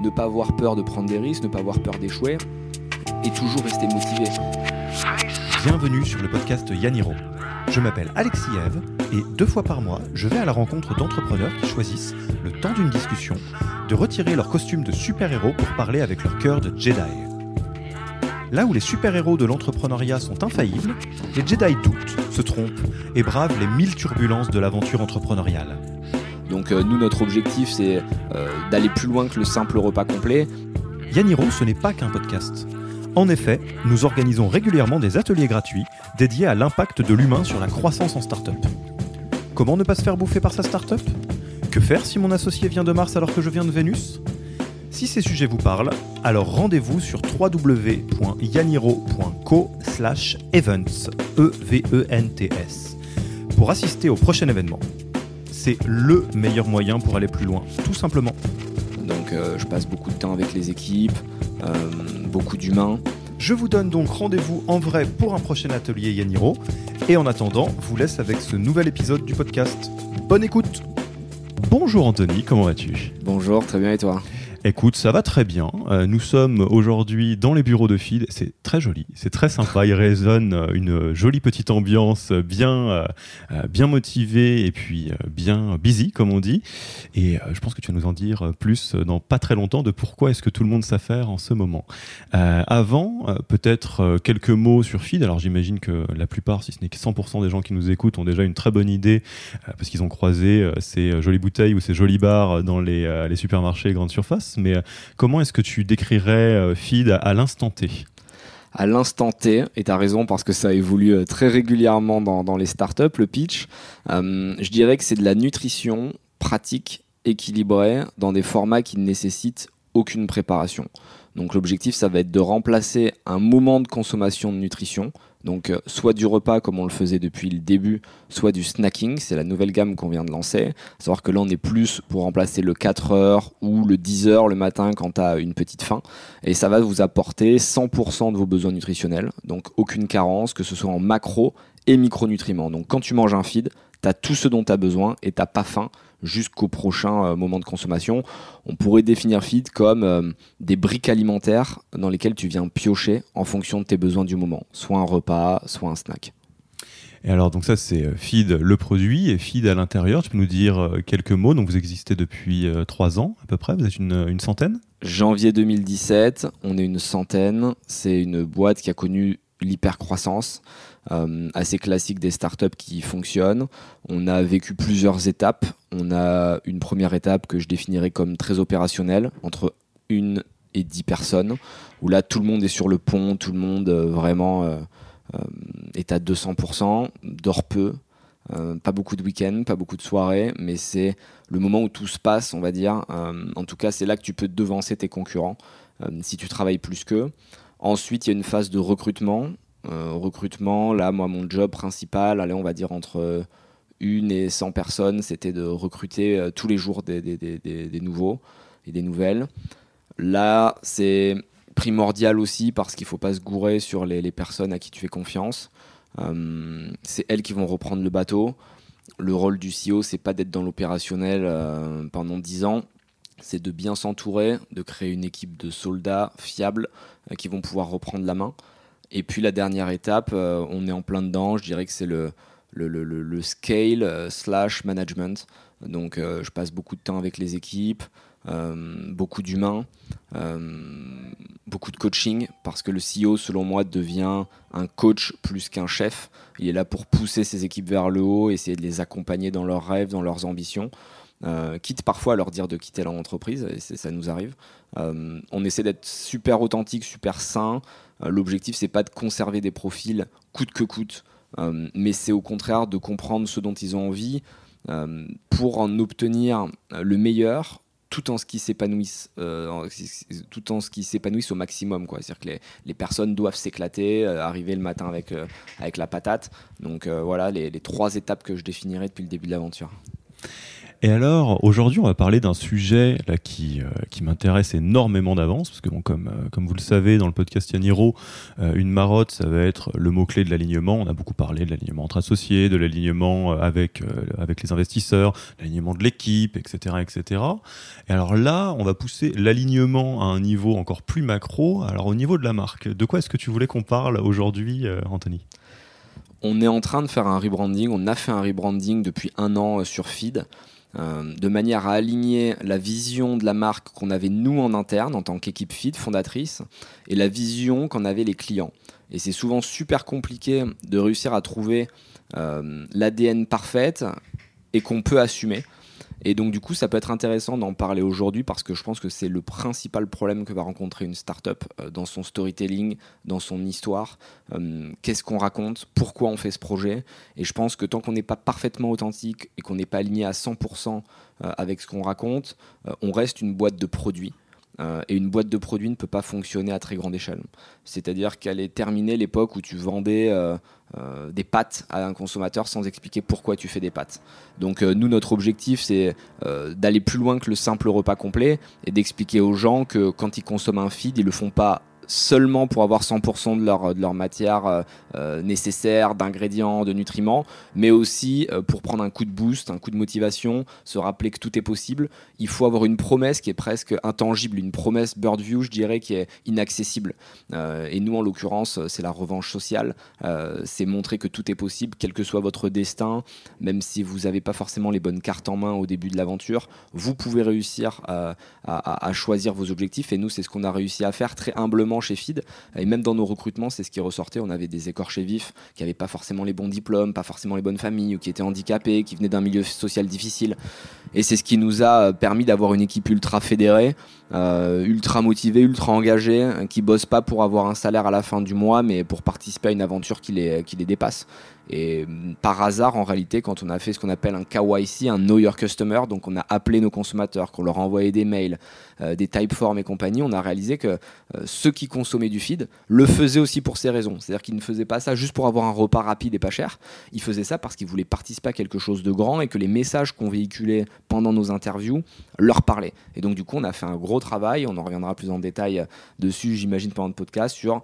ne pas avoir peur de prendre des risques, ne pas avoir peur d'échouer et toujours rester motivé. Bienvenue sur le podcast Yaniro. Je m'appelle Alexis Eve et deux fois par mois, je vais à la rencontre d'entrepreneurs qui choisissent, le temps d'une discussion, de retirer leur costume de super-héros pour parler avec leur cœur de Jedi. Là où les super-héros de l'entrepreneuriat sont infaillibles, les Jedi doutent, se trompent et bravent les mille turbulences de l'aventure entrepreneuriale. Donc euh, nous, notre objectif, c'est euh, d'aller plus loin que le simple repas complet. Yaniro, ce n'est pas qu'un podcast. En effet, nous organisons régulièrement des ateliers gratuits dédiés à l'impact de l'humain sur la croissance en start-up. Comment ne pas se faire bouffer par sa start-up? Que faire si mon associé vient de Mars alors que je viens de Vénus? Si ces sujets vous parlent, alors rendez-vous sur www.yaniro.co/events e e pour assister au prochain événement c'est le meilleur moyen pour aller plus loin, tout simplement. Donc euh, je passe beaucoup de temps avec les équipes, euh, beaucoup d'humains. Je vous donne donc rendez-vous en vrai pour un prochain atelier Yaniro. Et en attendant, vous laisse avec ce nouvel épisode du podcast. Bonne écoute Bonjour Anthony, comment vas-tu? Bonjour, très bien et toi? Écoute, ça va très bien. Euh, nous sommes aujourd'hui dans les bureaux de Feed. C'est très joli, c'est très sympa. Il résonne euh, une jolie petite ambiance, bien, euh, bien motivée et puis bien busy, comme on dit. Et je pense que tu vas nous en dire plus dans pas très longtemps de pourquoi est-ce que tout le monde s'affaire en ce moment. avant, peut-être quelques mots sur Feed. Alors j'imagine que la plupart, si ce n'est que 100% des gens qui nous écoutent, ont déjà une très bonne idée parce qu'ils ont croisé ces jolies bouteilles ou ces jolis bars dans les, les supermarchés et grandes surfaces mais euh, comment est-ce que tu décrirais euh, Feed à, l'instant T? À l'instant T, et tu as raison parce que ça évolue euh, très régulièrement dans, les startups, le pitch, je dirais que c'est de la nutrition pratique, équilibrée, dans des formats qui ne nécessitent aucune préparation. Donc l'objectif, ça va être de remplacer un moment de consommation de nutrition, donc euh, soit du repas comme on le faisait depuis le début, soit du snacking, c'est la nouvelle gamme qu'on vient de lancer. savoir que là on est plus pour remplacer le 4 heures ou le 10 heures le matin quand tu as une petite faim. Et ça va vous apporter 100% de vos besoins nutritionnels, donc aucune carence, que ce soit en macro et micronutriments. Donc quand tu manges un feed, tu as tout ce dont tu as besoin et tu pas faim jusqu'au prochain euh, moment de consommation. On pourrait définir feed comme euh, des briques alimentaires dans lesquelles tu viens piocher en fonction de tes besoins du moment, soit un repas, soit un snack. Et alors, donc ça, c'est euh, Feed le produit et Feed à l'intérieur. Tu peux nous dire quelques mots. Donc, vous existez depuis trois ans à peu près. Vous êtes une, une centaine Janvier 2017, on est une centaine. C'est une boîte qui a connu l'hypercroissance. Euh, assez classique des startups qui fonctionnent. On a vécu plusieurs étapes. On a une première étape que je définirais comme très opérationnelle, entre une et dix personnes, où là tout le monde est sur le pont, tout le monde euh, vraiment euh, est à 200%, dort peu, pas beaucoup de week-ends, pas beaucoup de soirées, mais c'est le moment où tout se passe, on va dire. en tout cas, c'est là que tu peux devancer tes concurrents si tu travailles plus qu'eux. Ensuite, il y a une phase de recrutement euh, recrutement, là, moi, mon job principal, allez, on va dire entre une et 100 personnes, c'était de recruter euh, tous les jours des, nouveaux et des nouvelles. Là, c'est primordial aussi parce qu'il ne faut pas se gourer sur les, personnes à qui tu fais confiance. Euh, c'est elles qui vont reprendre le bateau. Le rôle du CEO, c'est pas d'être dans l'opérationnel pendant 10 ans, c'est de bien s'entourer, de créer une équipe de soldats fiables qui vont pouvoir reprendre la main. Et puis la dernière étape, euh, on est en plein dedans, je dirais que c'est le, le, le, le, scale euh, slash management. Donc euh, je passe beaucoup de temps avec les équipes, beaucoup d'humains, beaucoup de coaching, parce que le CEO, selon moi, devient un coach plus qu'un chef. Il est là pour pousser ses équipes vers le haut, essayer de les accompagner dans leurs rêves, dans leurs ambitions. Quitte parfois à leur dire de quitter leur entreprise, et ça nous arrive. on essaie d'être super authentique, super sain, euh, l'objectif, c'est pas de conserver des profils coûte que coûte, euh, mais c'est au contraire de comprendre ce dont ils ont envie euh, pour en obtenir le meilleur tout en ce qui s'épanouissent au maximum quoi. C'est à dire que les, personnes doivent s'éclater arriver le matin avec avec la patate. Donc voilà les, les, trois étapes que je définirais depuis le début de l'aventure Et alors, aujourd'hui, on va parler d'un sujet euh, qui m'intéresse énormément d'avance, parce que bon, comme, euh, vous le savez, dans le podcast Yaniro, euh, une marotte, ça va être le mot-clé de l'alignement. On a beaucoup parlé de l'alignement entre associés, de l'alignement avec, avec les investisseurs, l'alignement de l'équipe, etc., etc. Et alors là, on va pousser l'alignement à un niveau encore plus macro. Alors au niveau de la marque, de quoi est-ce que tu voulais qu'on parle aujourd'hui, Anthony? On est en train de faire un rebranding, on a fait un rebranding depuis un an sur Feed. Euh, de manière à aligner la vision de la marque qu'on avait nous en interne en tant qu'équipe feed fondatrice et la vision qu'en avaient les clients. Et c'est souvent super compliqué de réussir à trouver euh, l'ADN parfaite et qu'on peut assumer. Et donc, du coup, ça peut être intéressant d'en parler aujourd'hui parce que je pense que c'est le principal problème que va rencontrer une startup euh, dans son storytelling, dans son histoire. Euh, qu'est-ce qu'on raconte? Pourquoi on fait ce projet? Et je pense que tant qu'on n'est pas parfaitement authentique et qu'on n'est pas aligné à 100% euh, avec ce qu'on raconte, on reste une boîte de produits. Euh, et une boîte de produits ne peut pas fonctionner à très grande échelle. C'est-à-dire qu'elle est terminée l'époque où tu vendais euh, euh, des pâtes à un consommateur sans expliquer pourquoi tu fais des pâtes. Donc nous, notre objectif, c'est d'aller plus loin que le simple repas complet et d'expliquer aux gens que quand ils consomment un feed, ils le font pas seulement pour avoir 100% de leur, de leur matière euh, euh, nécessaire, d'ingrédients, de nutriments, mais aussi euh, pour prendre un coup de boost, un coup de motivation, se rappeler que tout est possible. Il faut avoir une promesse qui est presque intangible, une promesse bird view, je dirais, qui est inaccessible. et nous, en l'occurrence, c'est la revanche sociale. c'est montrer que tout est possible, quel que soit votre destin, même si vous n'avez pas forcément les bonnes cartes en main au début de l'aventure, vous pouvez réussir à choisir vos objectifs. Et nous, c'est ce qu'on a réussi à faire très humblement chez Feed. Et même dans nos recrutements, c'est ce qui ressortait. On avait des écorchés vifs qui n'avaient pas forcément les bons diplômes, pas forcément les bonnes familles, ou qui étaient handicapés, qui venaient d'un milieu social difficile. Et c'est ce qui nous a permis d'avoir une équipe ultra fédérée, euh, ultra motivée, ultra engagée, qui bosse pas pour avoir un salaire à la fin du mois, mais pour participer à une aventure qui les, qui les dépasse. Et mm, par hasard, en réalité, quand on a fait ce qu'on appelle un KYC, un Know Your Customer, donc on a appelé nos consommateurs, qu'on leur a envoyé des mails, euh, des typeforms et compagnie, on a réalisé que euh, ceux qui consommaient du feed le faisaient aussi pour ces raisons. C'est-à-dire qu'ils ne faisaient pas ça juste pour avoir un repas rapide et pas cher. Ils faisaient ça parce qu'ils voulaient participer à quelque chose de grand et que les messages qu'on véhiculait pendant nos interviews leur parlaient. Et donc, du coup, on a fait un gros travail. On en reviendra plus en détail dessus, j'imagine, pendant le podcast sur euh,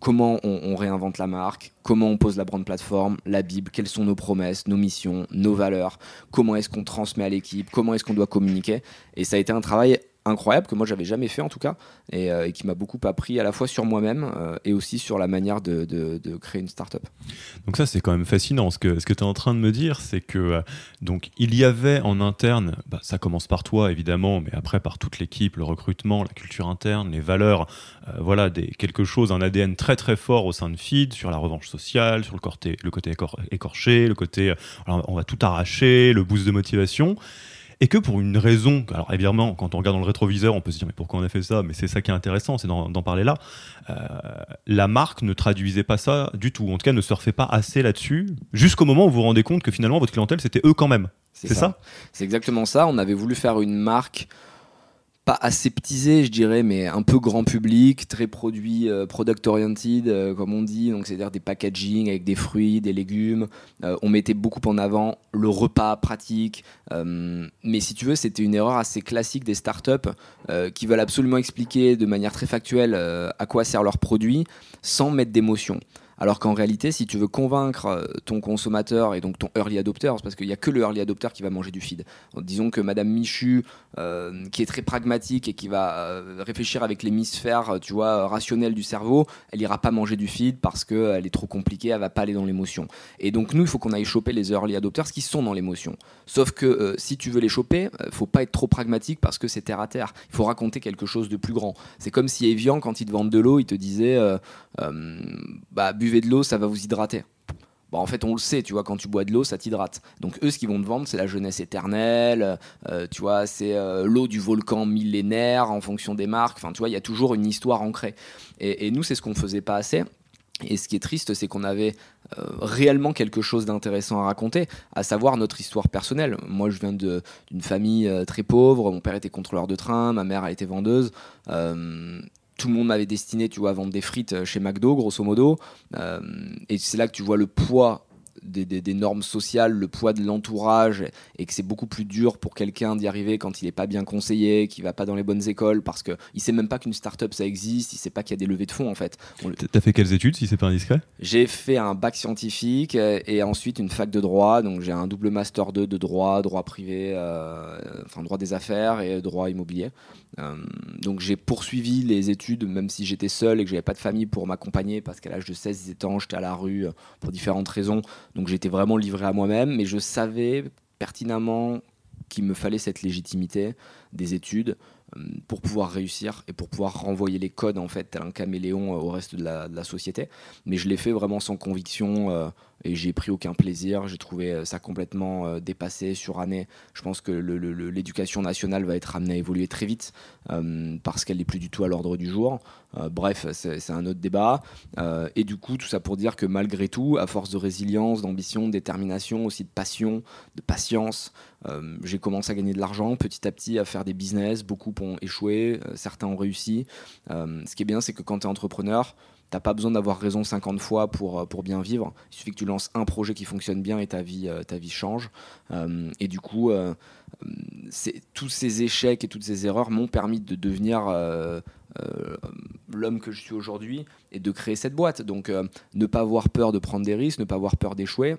comment on, réinvente la marque, comment on pose la brand plateforme, la Bible, quelles sont nos promesses, nos missions, nos valeurs, comment est-ce qu'on transmet à l'équipe, comment est-ce qu'on doit communiquer. Et ça a été un travail incroyable que moi j'avais jamais fait en tout cas euh, et, qui m'a beaucoup appris à la fois sur moi-même euh, et aussi sur la manière de, de, créer une startup. Donc ça c'est quand même fascinant. Ce que, ce que tu es en train de me dire c'est que euh, donc il y avait en interne, bah, ça commence par toi évidemment, mais après par toute l'équipe, le recrutement, la culture interne, les valeurs, voilà des, quelque chose, un ADN très très fort au sein de Feed sur la revanche sociale, sur le côté, le côté écorché, le côté on va tout arracher, le boost de motivation et que pour une raison, alors évidemment, quand on regarde dans le rétroviseur, on peut se dire mais pourquoi on a fait ça? Mais c'est ça qui est intéressant, c'est d'en parler là. Euh, la marque ne traduisait pas ça du tout, en tout cas ne surfait pas assez là-dessus, jusqu'au moment où vous vous rendez compte que finalement votre clientèle c'était eux quand même. C'est ça? C'est exactement ça. On avait voulu faire une marque pas aseptisé, je dirais, mais un peu grand public, très produit, euh, product oriented, euh, comme on dit, donc c'est-à-dire des packaging avec des fruits, des légumes. Euh, on mettait beaucoup en avant le repas pratique, mais si tu veux, c'était une erreur assez classique des startups qui veulent absolument expliquer de manière très factuelle à quoi sert leur produit sans mettre d'émotion. Alors qu'en réalité, si tu veux convaincre ton consommateur et donc ton early adopter, parce qu'il n'y a que le early adopter qui va manger du feed. disons que Madame Michu, euh, qui est très pragmatique et qui va euh, réfléchir avec l'hémisphère, tu vois, rationnel du cerveau, elle ira pas manger du feed parce qu'elle est trop compliquée, elle va pas aller dans l'émotion. Et donc nous, il faut qu'on aille choper les early adopters qui sont dans l'émotion. Sauf que si tu veux les choper, faut pas être trop pragmatique parce que c'est terre à terre. Il faut raconter quelque chose de plus grand. C'est comme si Evian, quand ils te vendent de l'eau, il te disait, bah buvez de l'eau, ça va vous hydrater. Bon, en fait, on le sait, tu vois, quand tu bois de l'eau, ça t'hydrate. Donc, eux, ce qu'ils vont te vendre, c'est la jeunesse éternelle, euh, tu vois, c'est euh, l'eau du volcan millénaire en fonction des marques. Enfin, tu vois, il y a toujours une histoire ancrée. Et, nous, c'est ce qu'on faisait pas assez. Et ce qui est triste, c'est qu'on avait euh, réellement quelque chose d'intéressant à raconter, à savoir notre histoire personnelle. Moi, je viens d'une famille très pauvre. Mon père était contrôleur de train, ma mère a été vendeuse tout le monde m'avait destiné, tu à vendre des frites euh, chez McDo, grosso modo. Euh, et c'est là que tu vois le poids des, normes sociales, le poids de l'entourage, et que c'est beaucoup plus dur pour quelqu'un d'y arriver quand il n'est pas bien conseillé, qu'il va pas dans les bonnes écoles, parce qu'il ne sait même pas qu'une start-up ça existe, il sait pas qu'il y a des levées de fonds en fait. T'as fait quelles études si c'est pas indiscret? J'ai fait un bac scientifique euh, et ensuite une fac de droit, donc j'ai un double master 2 de droit, droit privé, euh, enfin droit des affaires et droit immobilier. Euh, donc j'ai poursuivi les études, même si j'étais seul et que j'avais pas de famille pour m'accompagner, parce qu'à l'âge de 16 ans, j'étais à la rue pour différentes raisons. Donc j'étais vraiment livré à moi-même, mais je savais pertinemment qu'il me fallait cette légitimité des études euh, pour pouvoir réussir et pour pouvoir renvoyer les codes en fait tel un caméléon euh, au reste de la, de la société. Mais je l'ai fait vraiment sans conviction et j'ai pris aucun plaisir. J'ai trouvé euh, ça complètement euh, dépassé, suranné. Je pense que l'éducation nationale va être amenée à évoluer très vite euh, parce qu'elle n'est plus du tout à l'ordre du jour. bref, c'est un autre débat. et du coup, tout ça pour dire que malgré tout, à force de résilience, d'ambition, de détermination, aussi de passion, de patience, j'ai commencé à gagner de l'argent petit à petit, à faire des business. Beaucoup ont échoué, certains ont réussi. ce qui est bien, c'est que quand tu es entrepreneur, T'as pas besoin d'avoir raison 50 fois pour, euh, pour bien vivre. Il suffit que tu lances un projet qui fonctionne bien et ta vie, euh, ta vie change. Euh, et du coup, tous ces échecs et toutes ces erreurs m'ont permis de devenir l'homme que je suis aujourd'hui et de créer cette boîte. Donc, ne pas avoir peur de prendre des risques, ne pas avoir peur d'échouer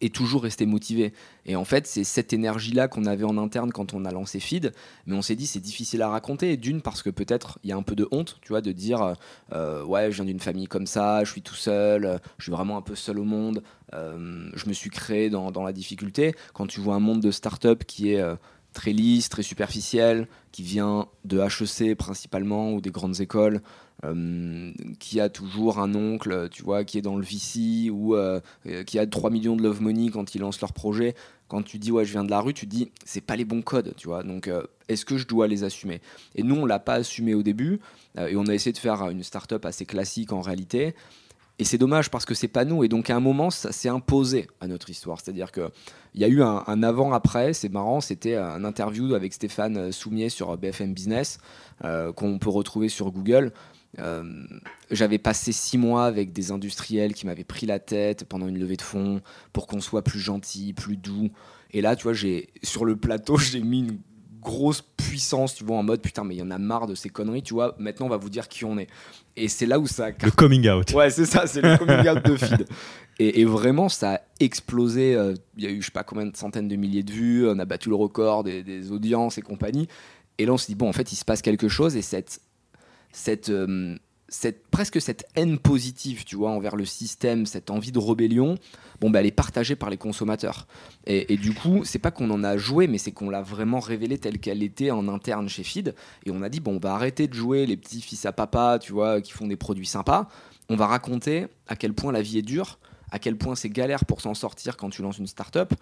et toujours rester motivé. Et en fait, c'est cette énergie-là qu'on avait en interne quand on a lancé Feed, mais on s'est dit c'est difficile à raconter. D'une parce que peut-être il y a un peu de honte, tu vois, de dire euh, ouais, je viens d'une famille comme ça, je suis tout seul, je suis vraiment un peu seul au monde, euh, je me suis créé dans, la difficulté. Quand tu vois un monde de start-up qui est euh, très lisse, très superficiel, qui vient de HEC principalement ou des grandes écoles, euh, qui a toujours un oncle, tu vois, qui est dans le VC ou euh, qui a 3 millions de love money quand ils lancent leur projet. Quand tu dis ouais, je viens de la rue, tu dis c'est pas les bons codes, tu vois. Donc euh, est-ce que je dois les assumer? Et nous, on l'a pas assumé au début et on a essayé de faire une startup assez classique en réalité. Et c'est dommage parce que c'est pas nous. Et donc à un moment, ça s'est imposé à notre histoire. C'est-à-dire qu'il y a eu un, avant-après. C'est marrant. C'était un interview avec Stéphane Soumier sur BFM Business qu'on peut retrouver sur Google. Euh, j'avais passé six mois avec des industriels qui m'avaient pris la tête pendant une levée de fonds pour qu'on soit plus gentil, plus doux. Et là, tu vois, j'ai sur le plateau, j'ai mis une grosse puissance, tu vois, en mode putain, mais il y en a marre de ces conneries, tu vois. Maintenant, on va vous dire qui on est. Et c'est là où ça. Le coming out. Ouais, c'est ça, c'est le coming out de feed. Et, vraiment, ça a explosé. Euh, il y a eu, je sais pas combien de centaines de milliers de vues. On a battu le record des, des audiences et compagnie. Et là, on s'est dit, bon, en fait, il se passe quelque chose. Et cette cette, euh, cette, presque cette haine positive, tu vois, envers le système, cette envie de rébellion, bon, bah, elle est partagée par les consommateurs. Et, du coup, c'est pas qu'on en a joué, mais c'est qu'on l'a vraiment révélée telle qu'elle était en interne chez Feed. Et on a dit, bon, on va arrêter de jouer les petits fils à papa, tu vois, qui font des produits sympas. On va raconter à quel point la vie est dure, à quel point c'est galère pour s'en sortir quand tu lances une start-up.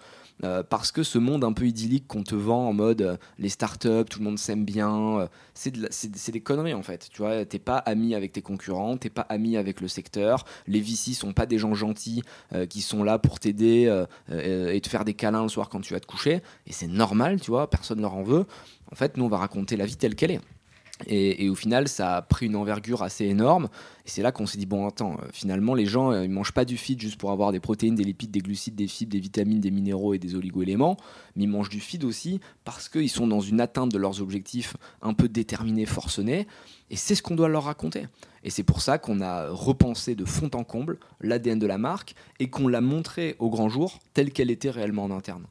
Euh, parce que ce monde un peu idyllique qu'on te vend en mode euh, les start-up, tout le monde s'aime bien, euh, c'est, des conneries en fait. Tu vois, t'es pas ami avec tes concurrents, t'es pas ami avec le secteur. Les VC sont pas des gens gentils qui sont là pour t'aider et te faire des câlins le soir quand tu vas te coucher. Et c'est normal, tu vois, personne leur en veut. En fait, nous, on va raconter la vie telle qu'elle est. Et, au final, ça a pris une envergure assez énorme. Et c'est là qu'on s'est dit bon, attends, euh, finalement, les gens, euh, ils mangent pas du feed juste pour avoir des protéines, des lipides, des glucides, des fibres, des vitamines, des minéraux et des oligo-éléments, mais ils mangent du feed aussi parce qu'ils sont dans une atteinte de leurs objectifs un peu déterminés, forcenés. Et c'est ce qu'on doit leur raconter. Et c'est pour ça qu'on a repensé de fond en comble l'ADN de la marque et qu'on l'a montré au grand jour telle qu'elle était réellement en interne.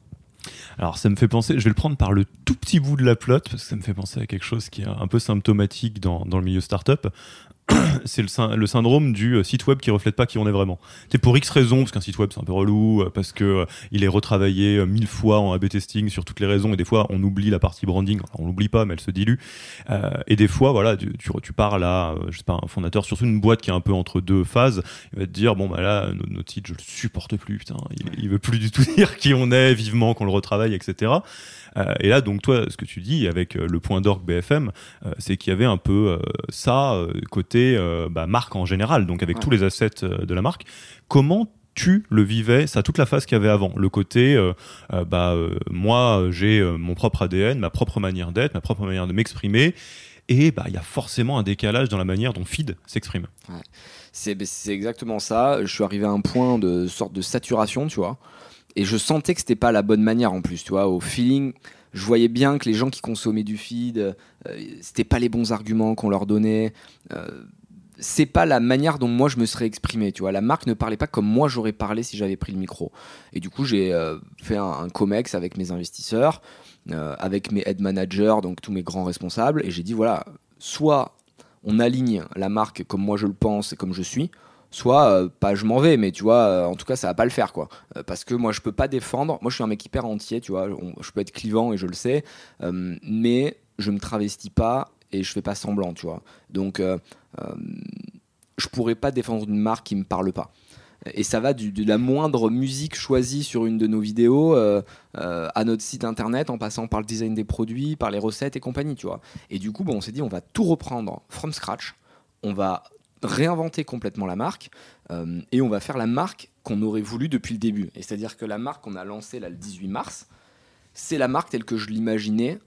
Alors ça me fait penser, je vais le prendre par le tout petit bout de la plotte, parce que ça me fait penser à quelque chose qui est un peu symptomatique dans, dans le milieu startup. c'est le, syndrome du euh, site web qui reflète pas qui on est vraiment. C'est pour X raisons, parce qu'un site web c'est un peu relou, euh, parce que euh, il est retravaillé mille fois en A/B testing sur toutes les raisons, et des fois on oublie la partie branding. on l'oublie pas, mais elle se dilue. et des fois, voilà, tu, tu, parles à, je sais pas, un fondateur, surtout une boîte qui est un peu entre deux phases, il va te dire bon bah là notre, site je le supporte plus, putain, il, il veut plus du tout dire qui on est, vivement qu'on le retravaille, etc. Euh, et là, donc toi, ce que tu dis avec euh, le point d'orgue BFM, euh, c'est qu'il y avait un peu ça côté bah, marque en général, donc avec tous les assets de la marque. Comment tu le vivais, ça toute la phase qu'il y avait avant, le côté, bah moi j'ai mon propre ADN, ma propre manière d'être, ma propre manière de m'exprimer, et bah, il y a forcément un décalage dans la manière dont feed s'exprime. C'est exactement ça. Je suis arrivé à un point de sorte de saturation, tu vois, et je sentais que c'était pas la bonne manière en plus, tu vois, au feeling. Je voyais bien que les gens qui consommaient du feed, euh, c'était pas les bons arguments qu'on leur donnait. Euh, c'est pas la manière dont moi je me serais exprimé, tu vois. La marque ne parlait pas comme moi j'aurais parlé si j'avais pris le micro. Et du coup, j'ai euh, fait un, comex avec mes investisseurs, euh, avec mes head managers, donc tous mes grands responsables, et j'ai dit voilà, soit on aligne la marque comme moi je le pense et comme je suis, soit euh, pas je m'en vais, mais tu vois, en tout cas ça va pas le faire quoi. parce que moi je peux pas défendre, moi je suis un mec hyper entier, tu vois, je peux être clivant et je le sais, mais je me travestis pas et je fais pas semblant, tu vois. Donc euh, je pourrais pas défendre une marque qui me parle pas. Et ça va de la moindre musique choisie sur une de nos vidéos euh, euh, à notre site internet, en passant par le design des produits, par les recettes et compagnie, tu vois. Et du coup, bon, on s'est dit, on va tout reprendre from scratch. On va réinventer complètement la marque et on va faire la marque qu'on aurait voulu depuis le début. Et c'est-à-dire que la marque qu'on a lancée le 18 mars, c'est la marque telle que je l'imaginais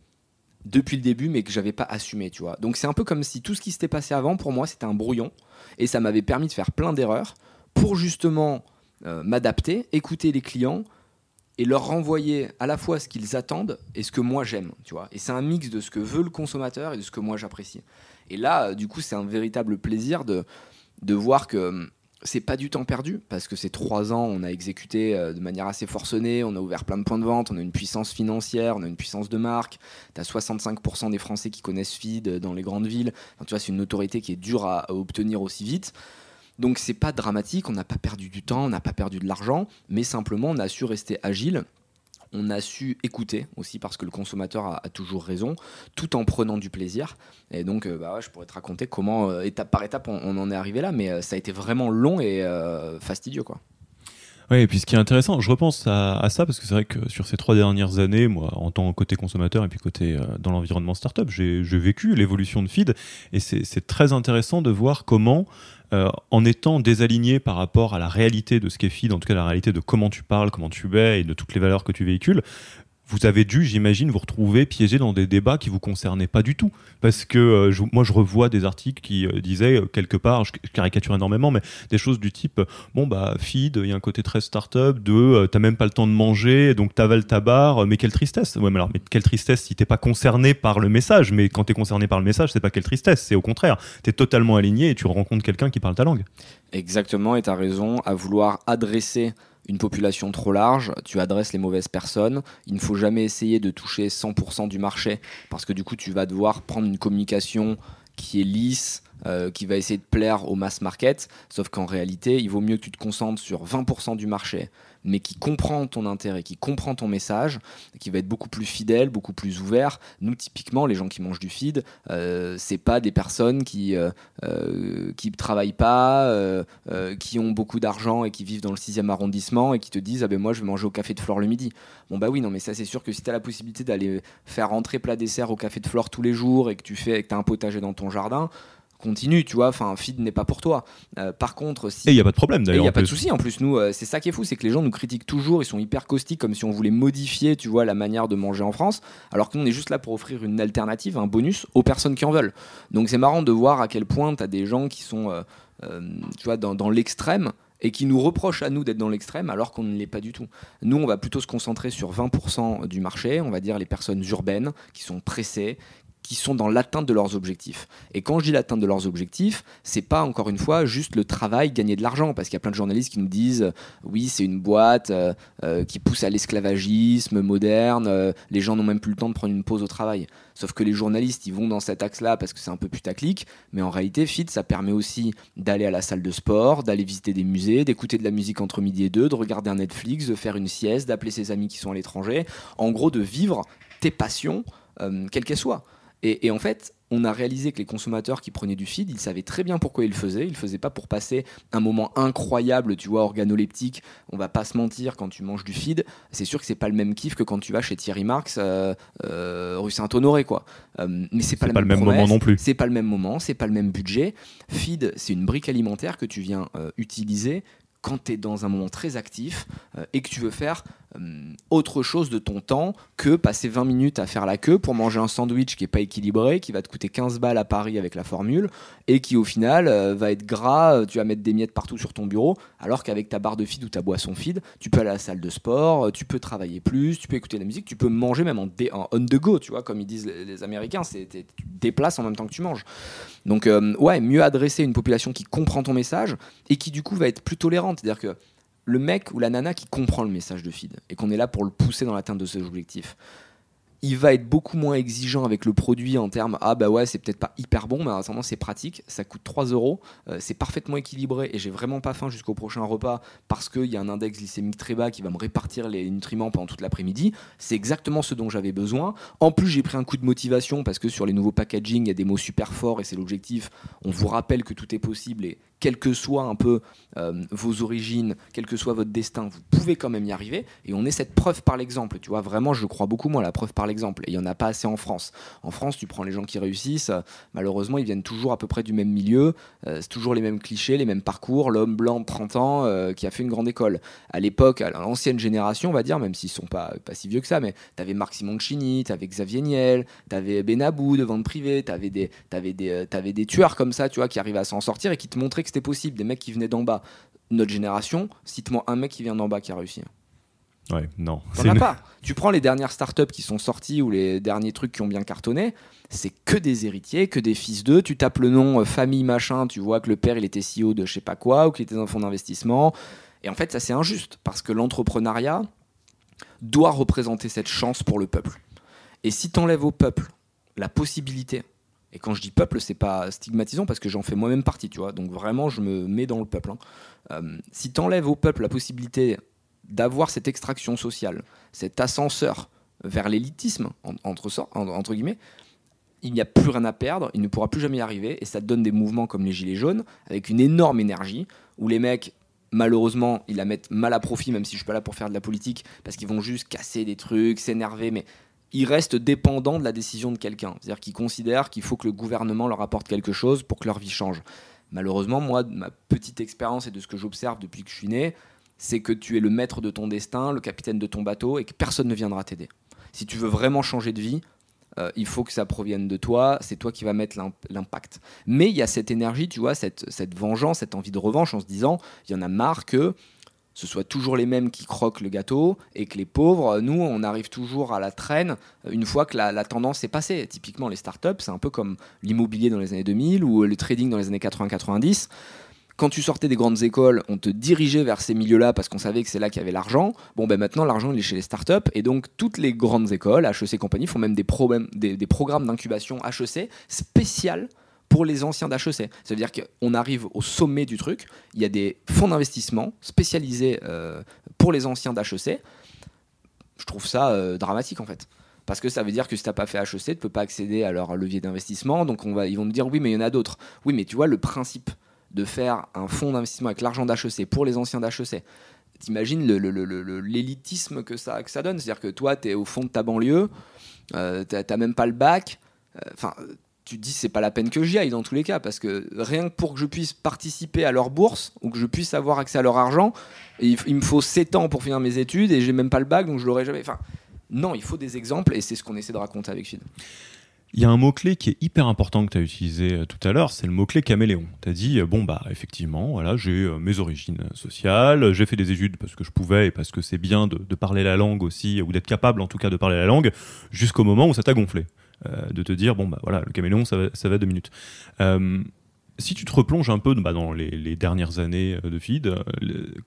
depuis le début, mais que j'avais pas assumé, tu vois. Donc c'est un peu comme si tout ce qui s'était passé avant, pour moi, c'était un brouillon, et ça m'avait permis de faire plein d'erreurs pour justement euh, m'adapter, écouter les clients et leur renvoyer à la fois ce qu'ils attendent et ce que moi j'aime, tu vois. Et c'est un mix de ce que veut le consommateur et de ce que moi j'apprécie. Et là, du coup, c'est un véritable plaisir de, de voir que hum, c'est pas du temps perdu parce que ces trois ans, on a exécuté euh, de manière assez forcenée, on a ouvert plein de points de vente, on a une puissance financière, on a une puissance de marque. Tu as 65% des Français qui connaissent Feed dans les grandes villes. tu vois, c'est une autorité qui est dure à, obtenir aussi vite. Donc c'est pas dramatique, on n'a pas perdu du temps, on n'a pas perdu de l'argent, mais simplement on a su rester agile on a su écouter aussi parce que le consommateur a, toujours raison, tout en prenant du plaisir. Et donc, euh, bah je pourrais te raconter comment, euh, étape par étape, on, en est arrivé là, mais euh, ça a été vraiment long et fastidieux, quoi. Oui, et puis ce qui est intéressant, je repense à, ça parce que c'est vrai que sur ces trois dernières années, moi, en tant que côté consommateur et puis côté dans l'environnement startup, j'ai vécu l'évolution de Feed et c'est très intéressant de voir comment euh, en étant désaligné par rapport à la réalité de ce qu'est feed, en tout cas la réalité de comment tu parles, comment tu es et de toutes les valeurs que tu véhicules, vous avez dû, j'imagine, vous retrouver piégé dans des débats qui vous concernaient pas du tout. Parce que euh, moi, je revois des articles qui euh, disaient, euh, quelque part, je caricature énormément, mais des choses du type bon, bah, feed, il y a un côté très start-up, de t'as même pas le temps de manger, donc t'avales ta barre, mais quelle tristesse. Ouais, mais alors, mais quelle tristesse si t'es pas concerné par le message, mais quand t'es concerné par le message, c'est pas quelle tristesse, c'est au contraire, t'es totalement aligné et tu rencontres quelqu'un qui parle ta langue. Exactement, et t'as raison, à vouloir adresser une population trop large, tu adresses les mauvaises personnes. Il ne faut jamais essayer de toucher 100% du marché parce que du coup, tu vas devoir prendre une communication qui est lisse, euh, qui va essayer de plaire au mass market. Sauf qu'en réalité, il vaut mieux que tu te concentres sur 20% du marché mais qui comprend ton intérêt, qui comprend ton message, qui va être beaucoup plus fidèle, beaucoup plus ouvert. Nous, typiquement, les gens qui mangent du feed, euh, c'est pas des personnes qui euh, euh qui travaillent pas, euh, qui ont beaucoup d'argent et qui vivent dans le 6e arrondissement et qui te disent ah ben moi je vais manger au café de Flore le midi. Bon bah oui non mais ça c'est sûr que si tu as la possibilité d'aller faire rentrer plat dessert au café de Flore tous les jours et que tu fais que as un potager dans ton jardin, continue, tu vois. Enfin, feed n'est pas pour toi. Euh, par contre, si. Et il n'y a pas de problème d'ailleurs. Il n'y a pas de souci en plus. Nous, euh, c'est ça qui est fou, c'est que les gens nous critiquent toujours. Ils sont hyper caustiques, comme si on voulait modifier, tu vois, la manière de manger en France. Alors que nous, on est juste là pour offrir une alternative, un bonus aux personnes qui en veulent. Donc c'est marrant de voir à quel point tu as des gens qui sont, euh, tu vois, dans, dans l'extrême et qui nous reprochent à nous d'être dans l'extrême alors qu'on ne l'est pas du tout. Nous, on va plutôt se concentrer sur 20% du marché, on va dire les personnes urbaines qui sont pressées, qui sont dans l'atteinte de leurs objectifs. Et quand je dis l'atteinte de leurs objectifs, c'est pas encore une fois juste le travail, gagner de l'argent, parce qu'il y a plein de journalistes qui nous disent euh, oui, c'est une boîte euh, euh, qui pousse à l'esclavagisme moderne, les gens n'ont même plus le temps de prendre une pause au travail. Sauf que les journalistes, ils vont dans cet axe-là parce que c'est un peu putaclic, mais en réalité, FIT, ça permet aussi d'aller à la salle de sport, d'aller visiter des musées, d'écouter de la musique entre midi et deux, de regarder un Netflix, de faire une sieste, d'appeler ses amis qui sont à l'étranger, en gros de vivre tes passions, quelles qu'elles soient. Et, en fait, on a réalisé que les consommateurs qui prenaient du feed, ils savaient très bien pourquoi ils le faisaient. Ils le faisaient pas pour passer un moment incroyable, tu vois, organoleptique. On va pas se mentir, quand tu manges du feed, c'est sûr que c'est pas le même kiff que quand tu vas chez Thierry Marx, euh, euh, rue Saint-Honoré, quoi. Euh, mais c'est pas, pas, le même moment non plus. C'est pas le même moment, c'est pas le même budget. Feed, c'est une brique alimentaire que tu viens utiliser quand tu es dans un moment très actif et que tu veux faire autre chose de ton temps que passer 20 minutes à faire la queue pour manger un sandwich qui est pas équilibré, qui va te coûter 15 balles à Paris avec la formule, et qui au final euh, va être gras, euh, tu vas mettre des miettes partout sur ton bureau, alors qu'avec ta barre de feed ou ta boisson feed, tu peux aller à la salle de sport, tu peux travailler plus, tu peux écouter de la musique, tu peux manger même en, on the go, tu vois, comme ils disent les, Américains, tu déplaces en même temps que tu manges. Donc ouais, mieux adresser une population qui comprend ton message et qui du coup va être plus tolérante, c'est-à-dire que le mec ou la nana qui comprend le message de feed et qu'on est là pour le pousser dans l'atteinte de ses objectifs. Il va être beaucoup moins exigeant avec le produit en termes ah bah ouais c'est peut-être pas hyper bon mais en attendant c'est pratique ça coûte 3 euros euh, c'est parfaitement équilibré et j'ai vraiment pas faim jusqu'au prochain repas parce qu'il y a un index glycémique très bas qui va me répartir les nutriments pendant toute l'après-midi. C'est exactement ce dont j'avais besoin. En plus j'ai pris un coup de motivation parce que sur les nouveaux packaging il y a des mots super forts et c'est l'objectif. On vous rappelle que tout est possible et quelles que soient un peu euh, vos origines, quel que soit votre destin, vous pouvez quand même y arriver. Et on est cette preuve par l'exemple. Tu vois, vraiment, je crois beaucoup, moi, la preuve par l'exemple. Et il n'y en a pas assez en France. En France, tu prends les gens qui réussissent, euh, malheureusement, ils viennent toujours à peu près du même milieu. Euh, c'est toujours les mêmes clichés, les mêmes parcours. L'homme blanc de 30 ans qui a fait une grande école. À l'époque, à l'ancienne génération, on va dire, même s'ils sont pas, pas si vieux que ça, mais tu avais Marc Simoncini, tu avais Xavier Niel, tu avais Benabou de vente privée, tu avais, des, avais, des, avais des tueurs comme ça, tu vois, qui arrivaient à s'en sortir et qui te montraient c'était possible, des mecs qui venaient d'en bas. Notre génération, cite-moi un mec qui vient d'en bas qui a réussi. Ouais, non. T'en as pas. Tu prends les dernières startups qui sont sorties ou les derniers trucs qui ont bien cartonné, c'est que des héritiers, que des fils d'eux. Tu tapes le nom euh, famille machin, tu vois que le père il était CEO de je sais pas quoi ou qu'il était dans un fonds d'investissement. Et en fait, ça c'est injuste parce que l'entrepreneuriat doit représenter cette chance pour le peuple. Et si tu enlèves au peuple la possibilité et quand je dis peuple, c'est pas stigmatisant parce que j'en fais moi-même partie, tu vois. Donc vraiment, je me mets dans le peuple. Hein. Euh, si tu enlèves au peuple la possibilité d'avoir cette extraction sociale, cet ascenseur vers l'élitisme, entre, entre guillemets, il n'y a plus rien à perdre, il ne pourra plus jamais y arriver, et ça donne des mouvements comme les Gilets jaunes, avec une énorme énergie, où les mecs, malheureusement, ils la mettent mal à profit, même si je suis pas là pour faire de la politique, parce qu'ils vont juste casser des trucs, s'énerver, mais ils restent dépendants de la décision de quelqu'un. C'est-à-dire qu'ils considèrent qu'il faut que le gouvernement leur apporte quelque chose pour que leur vie change. Malheureusement, moi, ma petite expérience et de ce que j'observe depuis que je suis né, c'est que tu es le maître de ton destin, le capitaine de ton bateau, et que personne ne viendra t'aider. Si tu veux vraiment changer de vie, euh, il faut que ça provienne de toi, c'est toi qui vas mettre l'impact. Mais il y a cette énergie, tu vois, cette, cette vengeance, cette envie de revanche en se disant, il y en a marre que ce soit toujours les mêmes qui croquent le gâteau et que les pauvres, nous, on arrive toujours à la traîne une fois que la, tendance est passée. Typiquement, les startups, c'est un peu comme l'immobilier dans les années 2000 ou le trading dans les années 80-90 quand tu sortais des grandes écoles, on te dirigeait vers ces milieux-là parce qu'on savait que c'est là qu'il y avait l'argent. Bon, ben maintenant, l'argent, il est chez les startups. Et donc, toutes les grandes écoles, HEC compagnie, font même des, des, programmes d'incubation HEC spécial pour les anciens d'HEC. Ça veut dire qu'on arrive au sommet du truc, il y a des fonds d'investissement spécialisés euh, pour les anciens d'HEC. Je trouve ça euh, dramatique en fait. Parce que ça veut dire que si tu n'as pas fait HEC, tu ne peux pas accéder à leur levier d'investissement. Donc on va, ils vont me dire oui, mais il y en a d'autres. Oui, mais tu vois, le principe de faire un fonds d'investissement avec l'argent d'HEC pour les anciens d'HEC, t'imagines l'élitisme que ça, que ça donne? C'est-à-dire que toi, tu es au fond de ta banlieue, euh, tu n'as même pas le bac. Enfin, tu te dis c'est pas la peine que j'y aille dans tous les cas parce que rien que pour que je puisse participer à leur bourse ou que je puisse avoir accès à leur argent, il, me faut 7 ans pour finir mes études et j'ai même pas le bac donc je l'aurai jamais. Enfin, non, il faut des exemples et c'est ce qu'on essaie de raconter avec Fid. Il y a un mot-clé qui est hyper important que tu as utilisé euh, tout à l'heure, c'est le mot-clé caméléon. Tu as dit, euh, bon, bah, effectivement, voilà, j'ai euh, mes origines sociales, j'ai fait des études parce que je pouvais et parce que c'est bien de, de, parler la langue aussi, ou d'être capable en tout cas de parler la langue, jusqu'au moment où ça t'a gonflé. Euh, de te dire bon bah voilà le caméléon ça va, ça va deux minutes euh, si tu te replonges un peu bah, dans les, dernières années euh, de feed,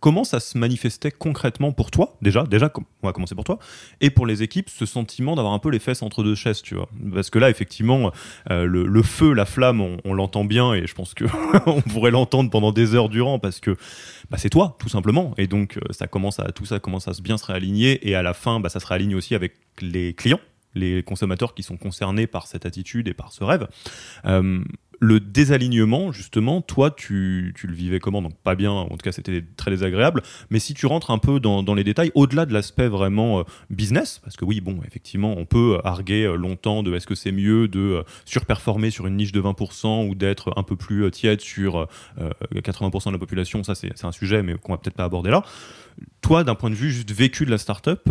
comment ça se manifestait concrètement pour toi déjà Déjà, on va commencer pour toi. Et pour les équipes, ce sentiment d'avoir un peu les fesses entre deux chaises, tu vois? Parce que là, effectivement, le, feu, la flamme, on, l'entend bien et je pense que on pourrait l'entendre pendant des heures durant parce que bah, c'est toi, tout simplement. Et donc, ça commence à, tout ça commence à bien se réaligner et à la fin, bah, ça se réaligne aussi avec les clients les consommateurs qui sont concernés par cette attitude et par ce rêve. Euh, le désalignement, justement, toi, tu, tu, le vivais comment? Donc pas bien, en tout cas c'était très désagréable, mais si tu rentres un peu dans, les détails, au-delà de l'aspect vraiment euh, business, parce que oui, bon, effectivement, on peut arguer euh, longtemps de est-ce que c'est mieux de surperformer sur une niche de 20% ou d'être un peu plus tiède sur 80% de la population, ça c'est un sujet, mais qu'on va peut-être pas aborder là. Toi, d'un point de vue juste vécu de la startup,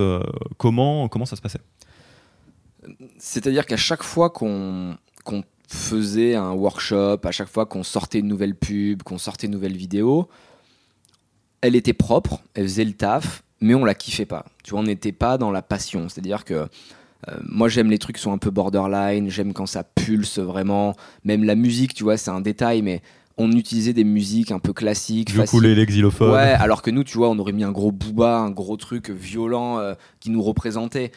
comment, comment ça se passait? C'est-à-dire qu'à chaque fois qu'on faisait un workshop, à chaque fois qu'on sortait une nouvelle pub, qu'on sortait une nouvelle vidéo, elle était propre, elle faisait le taf, mais on la kiffait pas. Tu vois, on n'était pas dans la passion. C'est-à-dire que euh, moi j'aime les trucs qui sont un peu borderline, j'aime quand ça pulse vraiment. Même la musique, tu vois, c'est un détail, mais on utilisait des musiques un peu classiques. Je coulais les xylophones. Ouais, alors que nous, tu vois, on aurait mis un gros booba, un gros truc violent euh, qui nous représentait.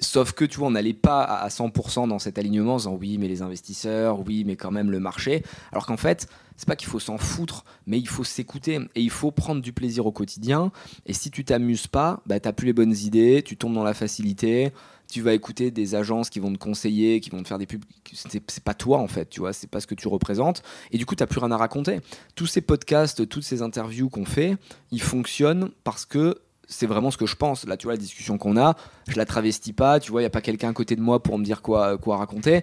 Sauf que tu vois, on n'allait pas à 100% dans cet alignement en disant oui, mais les investisseurs, oui, mais quand même le marché. Alors qu'en fait, c'est pas qu'il faut s'en foutre, mais il faut s'écouter et il faut prendre du plaisir au quotidien. Et si tu t'amuses pas, bah, tu plus les bonnes idées, tu tombes dans la facilité. Tu vas écouter des agences qui vont te conseiller, qui vont te faire des pubs. C'est pas toi en fait, tu vois, c'est pas ce que tu représentes. Et du coup, tu plus rien à raconter. Tous ces podcasts, toutes ces interviews qu'on fait, ils fonctionnent parce que c'est vraiment ce que je pense. Là, tu vois, la discussion qu'on a, je la travestis pas, tu vois, il n'y a pas quelqu'un à côté de moi pour me dire quoi, quoi raconter.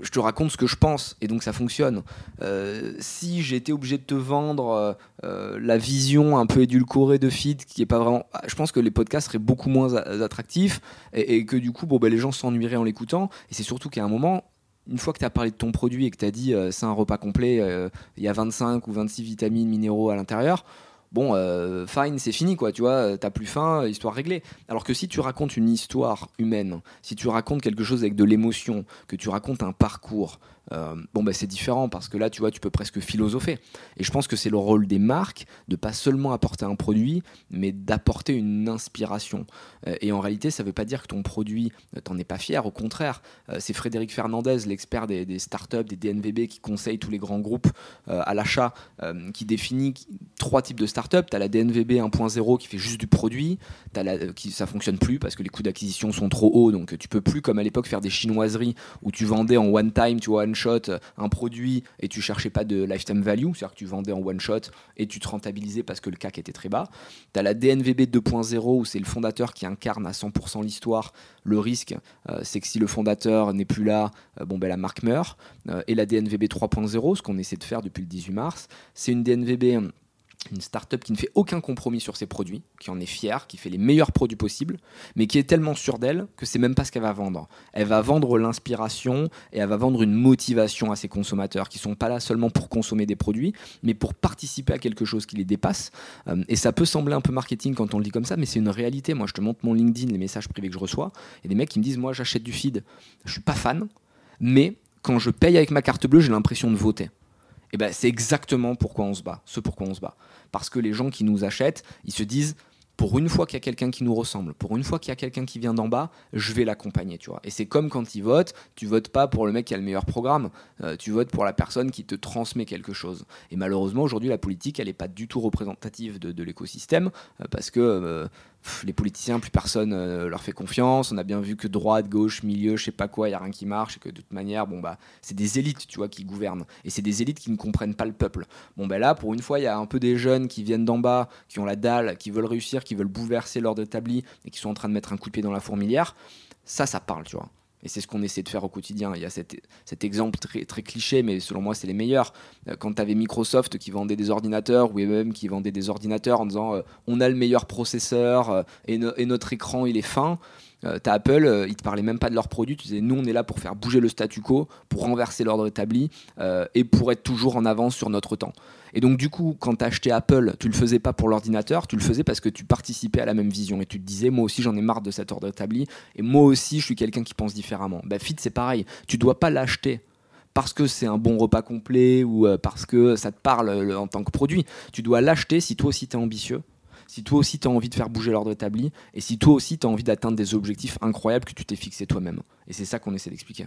Je te raconte ce que je pense et donc ça fonctionne. Euh, si été obligé de te vendre euh, euh, la vision un peu édulcorée de Feed, qui est pas vraiment. Ah, je pense que les podcasts seraient beaucoup moins attractifs et, que du coup, bon, ben, les gens s'ennuieraient en l'écoutant. Et c'est surtout qu'à un moment, une fois que tu as parlé de ton produit et que tu as dit c'est un repas complet, il y a 25 ou 26 vitamines, minéraux à l'intérieur, bon, euh, fine, c'est fini, quoi, tu vois, t'as plus faim, histoire réglée. Alors que si tu racontes une histoire humaine, si tu racontes quelque chose avec de l'émotion, que tu racontes un parcours, euh, bon bah c'est différent parce que là tu vois tu peux presque philosopher. Et je pense que c'est le rôle des marques de pas seulement apporter un produit mais d'apporter une inspiration. Euh, et en réalité ça veut pas dire que ton produit euh, t'en es pas fier. Au contraire c'est Frédéric Fernandez l'expert des, startups des DNVB qui conseille tous les grands groupes à l'achat qui définit trois types de startups. Tu as la DNVB 1.0 qui fait juste du produit. As la, qui ça fonctionne plus parce que les coûts d'acquisition sont trop hauts. Donc tu peux plus comme à l'époque faire des chinoiseries où tu vendais en one time tu vois shot un produit et tu cherchais pas de lifetime value, c'est-à-dire que tu vendais en one shot et tu te rentabilisais parce que le CAC était très bas. Tu as la DNVB 2.0 où c'est le fondateur qui incarne à 100% l'histoire. Le risque, euh, c'est que si le fondateur n'est plus là, euh, bon, ben, la marque meurt. Euh, et la DNVB 3.0, ce qu'on essaie de faire depuis le 18 mars, c'est une DNVB une startup qui ne fait aucun compromis sur ses produits, qui en est fière, qui fait les meilleurs produits possibles, mais qui est tellement sûre d'elle que c'est même pas ce qu'elle va vendre. Elle va vendre l'inspiration et elle va vendre une motivation à ses consommateurs qui sont pas là seulement pour consommer des produits, mais pour participer à quelque chose qui les dépasse. Euh, et ça peut sembler un peu marketing quand on le dit comme ça, mais c'est une réalité. Moi, je te montre mon LinkedIn, les messages privés que je reçois, et des mecs qui me disent moi j'achète du feed, je suis pas fan, mais quand je paye avec ma carte bleue, j'ai l'impression de voter. Et ben c'est exactement pourquoi on se bat, ce pourquoi on se bat parce que les gens qui nous achètent, ils se disent pour une fois qu'il y a quelqu'un qui nous ressemble, pour une fois qu'il y a quelqu'un qui vient d'en bas, je vais l'accompagner, tu vois. Et c'est comme quand ils votent, tu votes pas pour le mec qui a le meilleur programme, euh, tu votes pour la personne qui te transmet quelque chose. Et malheureusement, aujourd'hui, la politique, elle n'est pas du tout représentative de, l'écosystème, euh, parce que euh, les politiciens, plus personne euh, leur fait confiance. On a bien vu que droite, gauche, milieu, je sais pas quoi, il y a rien qui marche et que de toute manière, bon bah, c'est des élites, tu vois, qui gouvernent et c'est des élites qui ne comprennent pas le peuple. Bon ben là, pour une fois, il y a un peu des jeunes qui viennent d'en bas, qui ont la dalle, qui veulent réussir, qui veulent bouleverser l'ordre établi et qui sont en train de mettre un coup de pied dans la fourmilière. Ça, ça parle, tu vois. Et c'est ce qu'on essaie de faire au quotidien. Il y a cet, exemple très, cliché, mais selon moi, c'est les meilleurs. Euh, quand tu avais Microsoft qui vendait des ordinateurs, ou même qui vendait des ordinateurs en disant euh, on a le meilleur processeur euh, et, notre écran il est fin. T'as Apple, ils te parlaient même pas de leurs produits. Tu disais nous on est là pour faire bouger le statu quo, pour renverser l'ordre établi et pour être toujours en avance sur notre temps. Et donc, du coup, quand tu acheté Apple, tu le faisais pas pour l'ordinateur, tu le faisais parce que tu participais à la même vision. Et tu te disais, moi aussi, j'en ai marre de cet ordre établi. Et moi aussi, je suis quelqu'un qui pense différemment. Bah, Fit, c'est pareil. Tu dois pas l'acheter parce que c'est un bon repas complet ou euh, parce que ça te parle euh, en tant que produit. Tu dois l'acheter si toi aussi tu es ambitieux, si toi aussi tu as envie de faire bouger l'ordre établi et si toi aussi tu as envie d'atteindre des objectifs incroyables que tu t'es fixé toi-même. Et c'est ça qu'on essaie d'expliquer.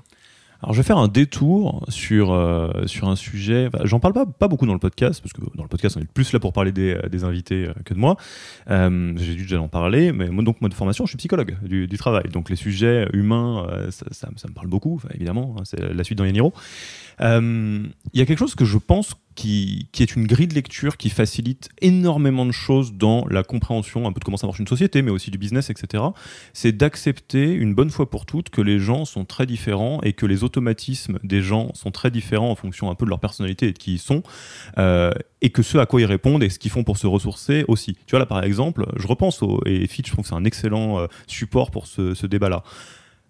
alors je vais faire un détour sur, euh, sur un sujet, j'en parle pas, pas beaucoup dans le podcast, parce que dans le podcast on est plus là pour parler des, des invités euh, que de moi, euh, j'ai dû déjà en parler, mais moi, donc moi de formation je suis psychologue du, travail, donc les sujets humains ça, ça, me parle beaucoup, évidemment, hein, c'est la suite dans Yaniro. Il y a quelque chose que je pense qui, est une grille de lecture qui facilite énormément de choses dans la compréhension un peu de comment ça marche une société, mais aussi du business, etc. C'est d'accepter une bonne fois pour toutes que les gens sont très différents et que les automatismes des gens sont très différents en fonction un peu de leur personnalité et de qui ils sont, euh, et que ce à quoi ils répondent et ce qu'ils font pour se ressourcer aussi. Tu vois là par exemple, je repense au, et Fitch, je trouve que c'est un excellent euh, support pour ce, ce débat-là.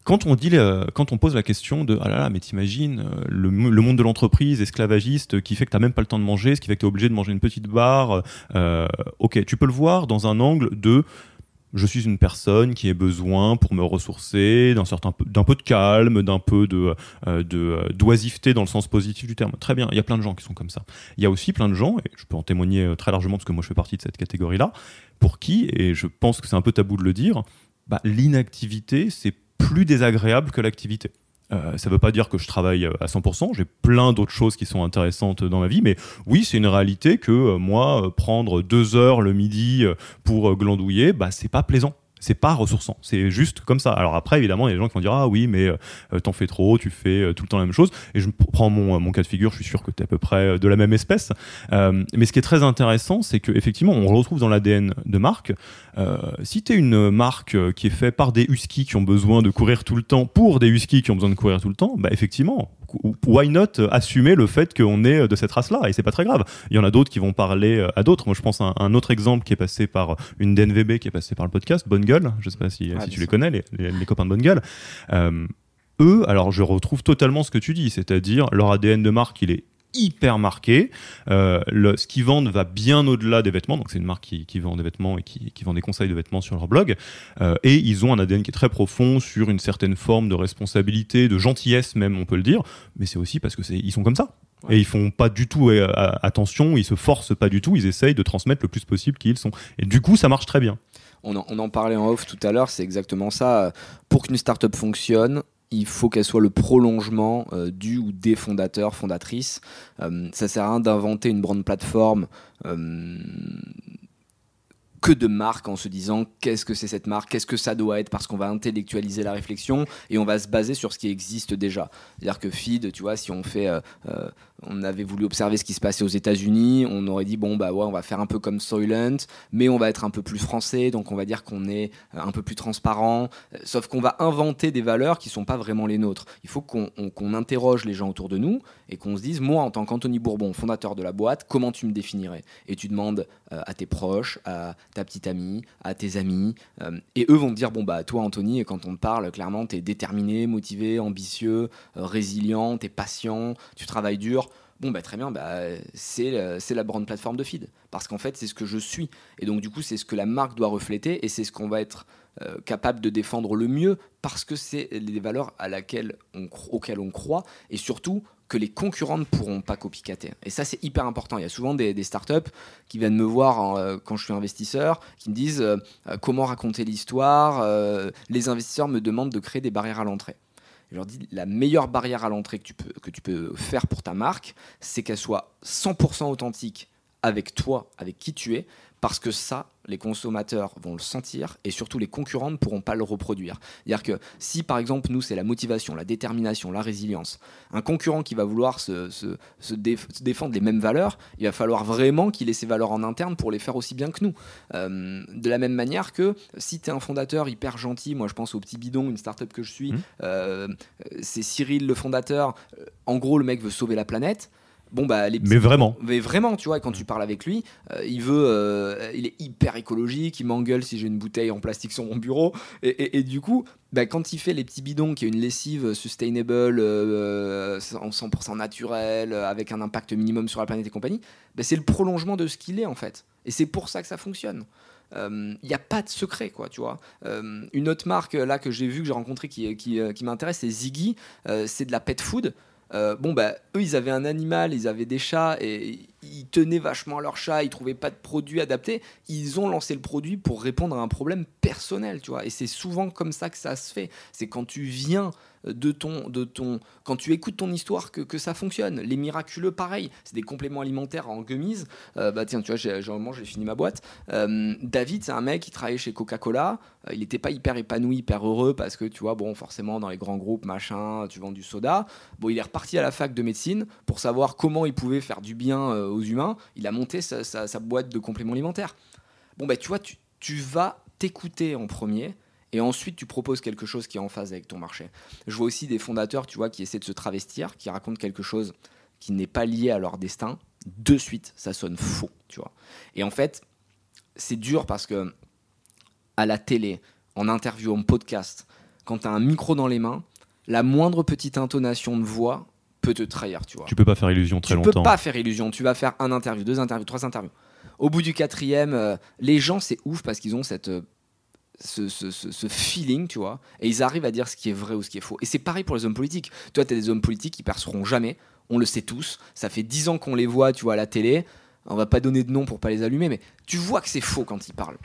Quand on, dit, quand on pose la question de ah là là, mais t'imagines euh, le, monde de l'entreprise esclavagiste qui fait que t'as même pas le temps de manger, ce qui fait que t'es obligé de manger une petite barre, euh, ok, tu peux le voir dans un angle de je suis une personne qui a besoin pour me ressourcer d'un certain d'un peu de calme, d'un peu euh, de d'oisiveté dans le sens positif du terme. Très bien, il y a plein de gens qui sont comme ça. Il y a aussi plein de gens et je peux en témoigner très largement parce que moi je fais partie de cette catégorie-là, pour qui et je pense que c'est un peu tabou de le dire, bah, l'inactivité c'est plus désagréable que l'activité. Euh, ça ne veut pas dire que je travaille à 100%, j'ai plein d'autres choses qui sont intéressantes dans ma vie, mais oui, c'est une réalité que euh, moi, prendre deux heures le midi pour glandouiller, bah, c'est pas plaisant c'est pas ressourçant, c'est juste comme ça. Alors après, évidemment, il y a des gens qui vont dire ah oui, mais euh, t'en fais trop, tu fais euh, tout le temps la même chose. Et je prends mon, mon cas de figure, je suis sûr que tu es à peu près de la même espèce. Euh, mais ce qui est très intéressant, c'est qu'effectivement, on retrouve dans l'ADN de marque. si tu es une marque qui est faite par des huskies qui ont besoin de courir tout le temps pour des huskies qui ont besoin de courir tout le temps, bah effectivement, why not assumer le fait qu'on est de cette race-là et c'est pas très grave. Il y en a d'autres qui vont parler euh, à d'autres. Moi, je pense à un, autre exemple qui est passé par une DNVB qui est passé par le podcast, Bonne Gueule. Je sais pas si, si tu les connais, les, les, copains de Bonne Gueule. Euh, eux, alors je retrouve totalement ce que tu dis, c'est-à-dire leur ADN de marque, il est hyper marqué. Euh, le, ce qu'ils vendent va bien au-delà des vêtements. Donc, c'est une marque qui, qui, vend des vêtements et qui, qui, vend des conseils de vêtements sur leur blog. Euh, et ils ont un ADN qui est très profond sur une certaine forme de responsabilité, de gentillesse même, on peut le dire. Mais c'est aussi parce que ils sont comme ça. Et ils font pas du tout euh, attention, ils se forcent pas du tout, ils essayent de transmettre le plus possible qui ils sont. Et du coup, ça marche très bien. On en, on en parlait en off tout à l'heure, c'est exactement ça. Pour qu'une startup fonctionne, il faut qu'elle soit le prolongement euh, du ou des fondateurs, fondatrices. Euh, ça sert à rien d'inventer une grande plateforme euh, que de marque en se disant qu'est-ce que c'est cette marque, qu'est-ce que ça doit être, parce qu'on va intellectualiser la réflexion et on va se baser sur ce qui existe déjà. C'est-à-dire que feed, tu vois, si on fait on avait voulu observer ce qui se passait aux États-Unis. On aurait dit bon bah ouais, on va faire un peu comme Soylent, mais on va être un peu plus français, donc on va dire qu'on est euh, un peu plus transparent. Euh, sauf qu'on va inventer des valeurs qui sont pas vraiment les nôtres. Il faut qu'on interroge les gens autour de nous et qu'on se dise moi en tant qu'Anthony Bourbon, fondateur de la boîte, comment tu me définirais? Et tu demandes euh, à tes proches, à ta petite amie, à tes amis, et eux vont te dire bon bah toi Anthony, quand on te parle, clairement tu es déterminé, motivé, ambitieux, résilient, tu es patient, tu travailles dur bon bah très bien, bah, c'est la grande plateforme de feed. Parce qu'en fait, c'est ce que je suis. Et donc du coup, c'est ce que la marque doit refléter et c'est ce qu'on va être euh, capable de défendre le mieux parce que c'est les valeurs à laquelle on, auxquelles on croit et surtout que les concurrents ne pourront pas copycater. Et ça, c'est hyper important. Il y a souvent des, startups qui viennent me voir euh, quand je suis investisseur, qui me disent euh, comment raconter l'histoire. les investisseurs me demandent de créer des barrières à l'entrée. Je leur dis la meilleure barrière à l'entrée que, tu peux, faire pour ta marque, c'est qu'elle soit 100% authentique avec toi, avec qui tu es, parce que ça, les consommateurs vont le sentir et surtout les concurrents ne pourront pas le reproduire. C'est-à-dire que si par exemple nous c'est la motivation, la détermination, la résilience, un concurrent qui va vouloir se, défendre les mêmes valeurs, il va falloir vraiment qu'il ait ces valeurs en interne pour les faire aussi bien que nous. Euh, de la même manière que si tu es un fondateur hyper gentil, moi je pense au petit bidon, une startup que je suis, mmh. euh, c'est Cyril le fondateur, en gros le mec veut sauver la planète. Bon bah mais vraiment. Mais vraiment, tu vois, quand tu parles avec lui, euh, il veut, euh, il est hyper écologique, il m'engueule si j'ai une bouteille en plastique sur mon bureau, et, du coup, bah, quand il fait les petits bidons, qui est une lessive sustainable, euh, en 100% naturel, avec un impact minimum sur la planète et compagnie, bah, c'est le prolongement de ce qu'il est en fait, et c'est pour ça que ça fonctionne. Il n'y a pas de secret, quoi, tu vois. une autre marque là que j'ai vu, que j'ai rencontré, qui, qui, qui m'intéresse, c'est Ziggy. c'est de la pet food. Euh, bon, bah, eux, ils avaient un animal, ils avaient des chats, et ils tenaient vachement à leur chat, ils trouvaient pas de produit adapté. Ils ont lancé le produit pour répondre à un problème personnel, tu vois. Et c'est souvent comme ça que ça se fait. C'est quand tu viens de ton, de ton, quand tu écoutes ton histoire que, que ça fonctionne. Les miraculeux, pareil, c'est des compléments alimentaires en gummies. Euh, bah tiens, tu vois, j'ai, j'ai fini ma boîte. Euh, David, c'est un mec qui travaillait chez Coca-Cola. Euh, il n'était pas hyper épanoui, hyper heureux parce que tu vois, bon, forcément, dans les grands groupes, machin, tu vends du soda. Bon, il est reparti à la fac de médecine pour savoir comment il pouvait faire du bien aux humains. Il a monté sa, sa, boîte de compléments alimentaires. Bon, bah tu vois, tu, tu vas t'écouter en premier et ensuite tu proposes quelque chose qui est en phase avec ton marché. Je vois aussi des fondateurs, tu vois, qui essaient de se travestir, qui racontent quelque chose qui n'est pas lié à leur destin. De suite, ça sonne faux, tu vois. Et en fait, c'est dur parce que à la télé, en interview, en podcast, quand tu as un micro dans les mains, la moindre petite intonation de voix peut te trahir, tu vois. Tu peux pas faire illusion très longtemps. Tu peux pas faire illusion. Tu vas faire un interview, deux interviews, trois interviews. Au bout du quatrième, euh, les gens, c'est ouf parce qu'ils ont cette euh, ce, feeling, tu vois, et ils arrivent à dire ce qui est vrai ou ce qui est faux. Et c'est pareil pour les hommes politiques. Toi, tu as des hommes politiques qui perceront jamais, on le sait tous, ça fait dix ans qu'on les voit, tu vois, à la télé, on va pas donner de nom pour pas les allumer, mais tu vois que c'est faux quand ils parlent.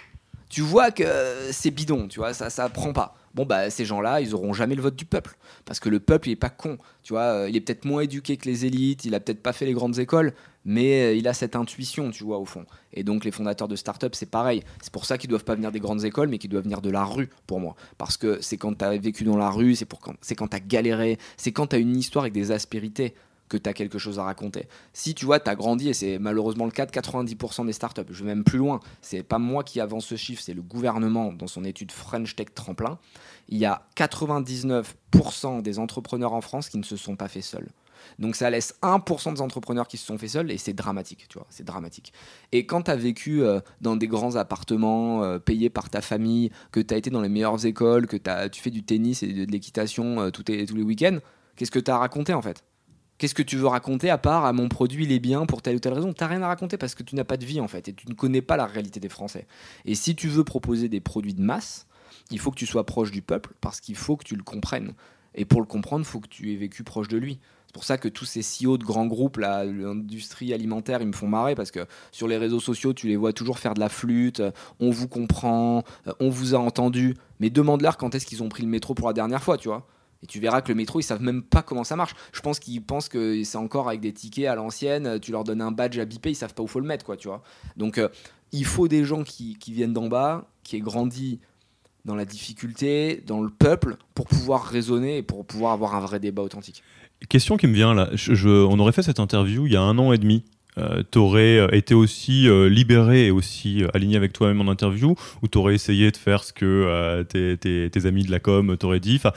Tu vois que c'est bidon, tu vois, ça, ça prend pas. Bon bah ces gens-là, ils auront jamais le vote du peuple. Parce que le peuple il est pas con, tu vois, euh, il est peut-être moins éduqué que les élites, il a peut-être pas fait les grandes écoles, mais euh, il a cette intuition, tu vois au fond. Et donc les fondateurs de start-up, c'est pareil. C'est pour ça qu'ils doivent pas venir des grandes écoles, mais qu'ils doivent venir de la rue pour moi, parce que c'est quand tu as vécu dans la rue, c'est pour quand c'est quand tu as galéré, c'est quand tu as une histoire avec des aspérités que tu as quelque chose à raconter. Si tu vois, tu as grandi, et c'est malheureusement le cas de 90% des startups, je vais même plus loin, c'est pas moi qui avance ce chiffre, c'est le gouvernement dans son étude French Tech Tremplin, il y a 99% des entrepreneurs en France qui ne se sont pas faits seuls. Donc ça laisse 1% des entrepreneurs qui se sont faits seuls et c'est dramatique, tu vois, c'est dramatique. Et quand tu as vécu euh, dans des grands appartements euh, payés par ta famille, que tu as été dans les meilleures écoles, que as, tu fais du tennis et de, l'équitation euh, tous les week-ends, qu'est-ce que tu as raconté en fait? Qu'est-ce que tu veux raconter à part à mon produit il est bien pour telle ou telle raison? T'as rien à raconter parce que tu n'as pas de vie en fait et tu ne connais pas la réalité des Français. Et si tu veux proposer des produits de masse, il faut que tu sois proche du peuple parce qu'il faut que tu le comprennes. Et pour le comprendre, il faut que tu aies vécu proche de lui. C'est pour ça que tous ces CEO de grands groupes, l'industrie alimentaire, ils me font marrer parce que sur les réseaux sociaux, tu les vois toujours faire de la flûte, on vous comprend, on vous a entendu. Mais demande-leur quand est-ce qu'ils ont pris le métro pour la dernière fois, tu vois. Et tu verras que le métro, ils savent même pas comment ça marche. Je pense qu'ils pensent que c'est encore avec des tickets à l'ancienne. Tu leur donnes un badge à biper, ils savent pas où faut le mettre, quoi, tu vois. Donc, euh, il faut des gens qui, qui viennent d'en bas, qui aient grandi dans la difficulté, dans le peuple, pour pouvoir raisonner et pour pouvoir avoir un vrai débat authentique. Question qui me vient là. Je, on aurait fait cette interview il y a un an et demi. Euh, t'aurais euh, été aussi euh, libéré et aussi aligné avec toi-même en interview ou t'aurais essayé de faire ce que tes, amis de la com t'auraient dit enfin,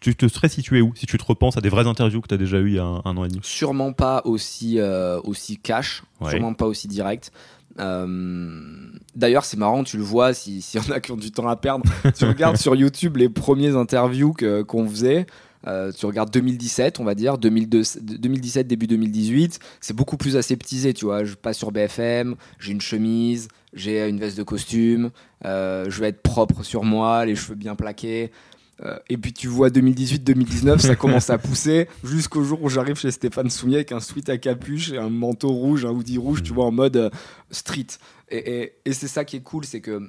tu te serais situé où si tu te repenses à des vraies interviews que tu as déjà eues il y a un, an et demi? Sûrement pas aussi, aussi cash, sûrement pas aussi direct. D'ailleurs, c'est marrant, tu le vois, s'il y en a qui ont du temps à perdre, tu regardes sur YouTube les premiers interviews qu'on faisait. Euh, tu regardes 2017, on va dire, 2017, début 2018, c'est beaucoup plus aseptisé, tu vois. Je passe sur BFM, j'ai une chemise, j'ai une veste de costume, euh, je vais être propre sur moi, les cheveux bien plaqués. Euh, et puis tu vois 2018-2019, ça commence à pousser jusqu'au jour où j'arrive chez Stéphane Soumier avec un sweat à capuche et un manteau rouge, un hoodie rouge, tu vois, en mode street. Et, et c'est ça qui est cool, c'est que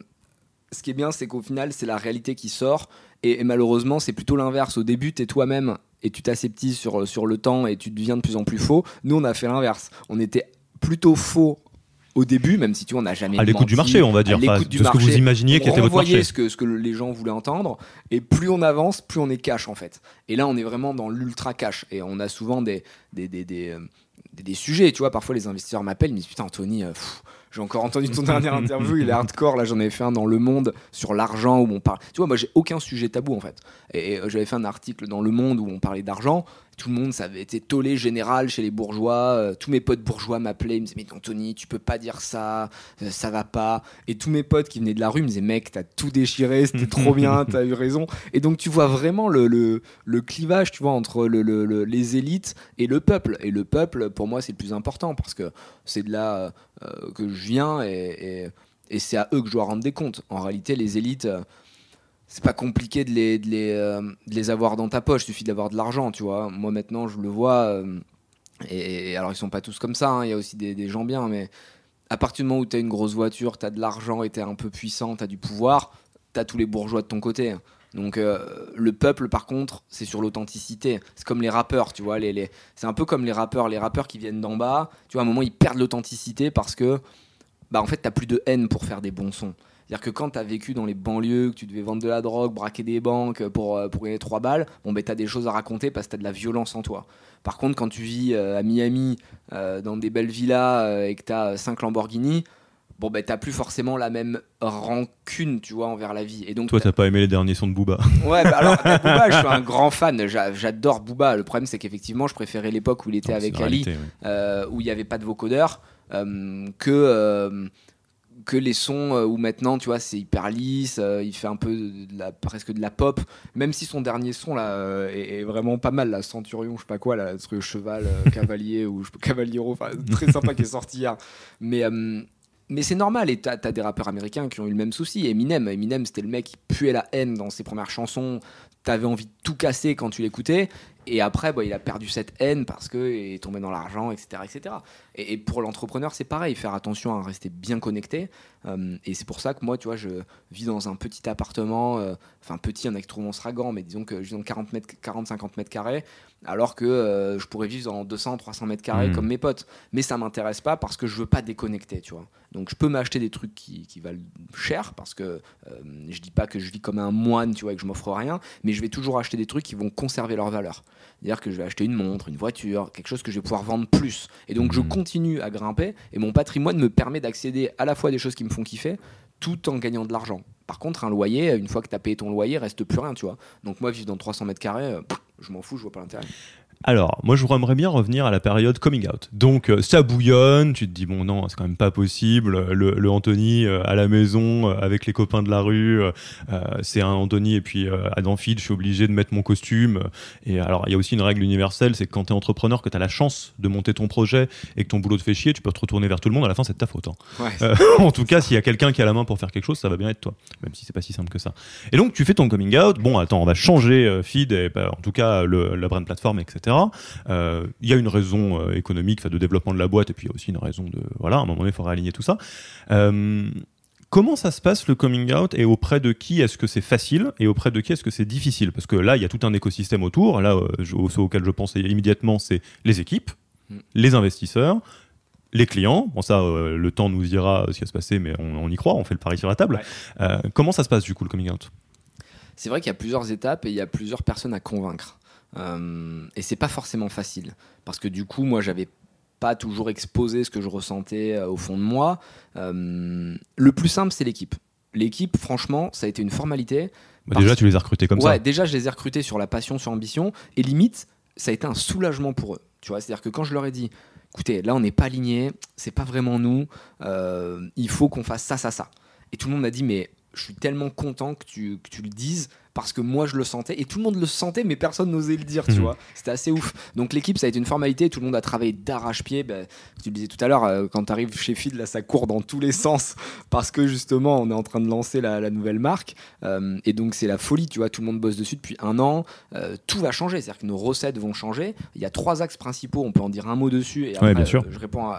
ce qui est bien, c'est qu'au final, c'est la réalité qui sort. Et, malheureusement, c'est plutôt l'inverse. Au début, tu es toi-même et tu t'aseptises sur, sur le temps et tu deviens de plus en plus faux. Nous, on a fait l'inverse. On était plutôt faux au début, même si tu on n'a jamais à l'écoute du marché, on va dire, à de ce que vous imaginiez qui était votre marché, ce que ce que les gens voulaient entendre, et plus on avance, plus on est cash en fait. Et là, on est vraiment dans l'ultra cash, et on a souvent des des, des, des, euh, des sujets, tu vois. Parfois, les investisseurs m'appellent, ils me disent putain, Anthony. Euh, j'ai encore entendu ton dernier interview, il est hardcore. Là, j'en avais fait un dans Le Monde sur l'argent où on parle. Tu vois, moi, j'ai aucun sujet tabou en fait. Et, euh, j'avais fait un article dans Le Monde où on parlait d'argent tout le monde, ça avait été tollé général chez les bourgeois. Euh, tous mes potes bourgeois m'appelaient, ils me disaient Mais Anthony, tu peux pas dire ça, euh, ça va pas. Et tous mes potes qui venaient de la rue me disaient Mec, t'as tout déchiré, c'était trop bien, t'as eu raison. Et donc, tu vois vraiment le, le, clivage, tu vois, entre le, les élites et le peuple. Et le peuple, pour moi, c'est le plus important parce que c'est de là euh, que je viens et, et, c'est à eux que je dois rendre des comptes. En réalité, les élites c'est pas compliqué de les, de les, euh, de les, avoir dans ta poche, il suffit d'avoir de l'argent, tu vois. Moi maintenant, je le vois, euh, Et, alors, ils sont pas tous comme ça, hein. il y a aussi des, gens bien, mais à partir du moment où tu as une grosse voiture, tu as de l'argent et tu es un peu puissant, tu as du pouvoir, tu as tous les bourgeois de ton côté. Donc euh, le peuple, par contre, c'est sur l'authenticité. C'est comme les rappeurs, tu vois. C'est un peu comme les rappeurs. Les rappeurs qui viennent d'en bas, tu vois, à un moment, ils perdent l'authenticité parce que, bah, en fait, t'as plus de haine pour faire des bons sons. C'est-à-dire que quand tu as vécu dans les banlieues, que tu devais vendre de la drogue, braquer des banques pour, euh, pour gagner 3 balles, bon, ben, tu as des choses à raconter parce que tu as de la violence en toi. Par contre, quand tu vis euh, à Miami, dans des belles villas et que tu as 5 Lamborghini, bon ben t'as plus forcément la même rancune tu vois envers la vie. Et donc toi t'as pas aimé les derniers sons de Booba. Ouais bah alors Booba je suis un grand fan j'adore Booba. Le problème c'est qu'effectivement je préférais l'époque où il était avec Ali euh, où il n'y avait pas de vocodeur euh, que euh, que les sons où maintenant tu vois c'est hyper lisse il fait un peu de la, presque de la pop même si son dernier son là est, vraiment pas mal la Centurion je sais pas quoi là truc cheval cavalier ou cavaliero enfin très sympa qui est sorti hier mais mais c'est normal, et t'as as des rappeurs américains qui ont eu le même souci. Eminem, Eminem c'était le mec qui puait la haine dans ses premières chansons. T'avais envie de tout casser quand tu l'écoutais. Et après, bah, il a perdu cette haine parce qu'il est tombé dans l'argent, etc. etc. Et, pour l'entrepreneur, c'est pareil, faire attention à rester bien connecté. Euh, et c'est pour ça que moi, tu vois, je vis dans un petit appartement, euh, enfin petit, un extrêmement mais disons que je dans 40, 40 50 mètres carrés, alors que euh, je pourrais vivre dans 200, 300 mètres carrés mmh. comme mes potes. Mais ça m'intéresse pas parce que je veux pas déconnecter, tu vois. Donc je peux m'acheter des trucs qui, qui, valent cher parce que je dis pas que je vis comme un moine, tu vois, et que je m'offre rien, mais je vais toujours acheter des trucs qui vont conserver leur valeur. C'est-à-dire que je vais acheter une montre, une voiture, quelque chose que je vais pouvoir vendre plus. Et donc je mmh. continue à grimper et mon patrimoine me permet d'accéder à la fois à des choses qui me font kiffer tout en gagnant de l'argent. Par contre, un loyer, une fois que tu as payé ton loyer, reste plus rien, tu vois. Donc moi, vivre dans 300 mètres carrés, euh, je m'en fous, je vois pas l'intérêt. Alors, moi, je voudrais bien revenir à la période coming out. Donc, euh, ça bouillonne, tu te dis, bon, non, c'est quand même pas possible. Le, Anthony euh, à la maison, euh, avec les copains de la rue, c'est un Anthony, et puis à Danfield, je suis obligé de mettre mon costume. Et alors, il y a aussi une règle universelle, c'est que quand tu es entrepreneur, que tu as la chance de monter ton projet et que ton boulot te fait chier, tu peux te retourner vers tout le monde, à la fin, c'est de ta faute. Hein. en tout cas, s'il y a quelqu'un qui a la main pour faire quelque chose, ça va bien être toi, même si c'est pas si simple que ça. Et donc, tu fais ton coming out. Bon, attends, on va changer Feed, et, bah, en tout cas, le, la brand plateforme, etc. Euh, il y a une raison euh, économique, de développement de la boîte, et puis il y a aussi une raison de voilà, à un moment donné, il faut réaligner tout ça. Euh, comment ça se passe le coming out et auprès de qui est-ce que c'est facile et auprès de qui est-ce que c'est difficile? Parce que là, il y a tout un écosystème autour. Là, auquel je pense immédiatement, c'est les équipes, mm. les investisseurs, les clients. Bon, ça, le temps nous dira ce qui va se passer, mais on, y croit, on fait le pari sur la table. comment ça se passe du coup le coming out? C'est vrai qu'il y a plusieurs étapes et il y a plusieurs personnes à convaincre. Euh, et c'est pas forcément facile parce que du coup, moi, j'avais pas toujours exposé ce que je ressentais euh, au fond de moi. Euh, le plus simple, c'est l'équipe. L'équipe, franchement, ça a été une formalité. Bah, déjà, tu les as recrutés comme ouais, ça Déjà, je les ai recrutés sur la passion, sur l'ambition. Et limite, ça a été un soulagement pour eux. Tu vois, c'est-à-dire que quand je leur ai dit, écoutez, là, on n'est pas alignés, c'est pas vraiment nous, il faut qu'on fasse ça, ça, ça. Et tout le monde m'a dit, mais je suis tellement content que tu, que tu le dises parce que moi je le sentais et tout le monde le sentait mais personne n'osait le dire tu mhm. vois. C'était assez ouf. Donc l'équipe ça a été une formalité tout le monde a travaillé d'arrache-pied bah, tu le disais tout à l'heure euh, quand tu arrives chez Feed là ça court dans tous les sens parce que justement on est en train de lancer la, nouvelle marque. Euh, et donc c'est la folie tu vois. Tout le monde bosse dessus depuis un an. Euh, tout va changer. C'est à dire que nos recettes vont changer. Il y a trois axes principaux. On peut en dire un mot dessus et après, je réponds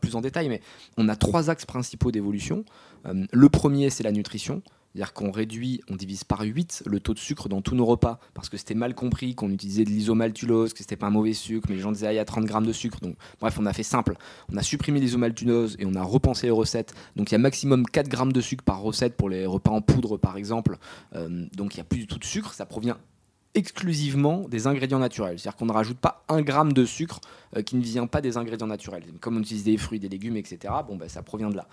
plus en détail mais on a trois axes principaux d'évolution. Le premier c'est la nutrition c'est-à-dire qu'on réduit, on divise par 8 le taux de sucre dans tous nos repas, parce que c'était mal compris qu'on utilisait de l'isomaltulose, que c'était pas un mauvais sucre, mais les gens disaient ah, il y a 30 grammes de sucre. Bref, on a fait simple. On a supprimé l'isomaltulose et on a repensé les recettes. Donc il y a maximum 4 grammes de sucre par recette pour les repas en poudre par exemple. Euh, donc il n'y a plus du tout de sucre, ça provient exclusivement des ingrédients naturels. C'est-à-dire qu'on ne rajoute pas un gramme de sucre euh, qui ne vient pas des ingrédients naturels. Comme on utilise des fruits, des légumes, etc., bon, ben, ça provient de là.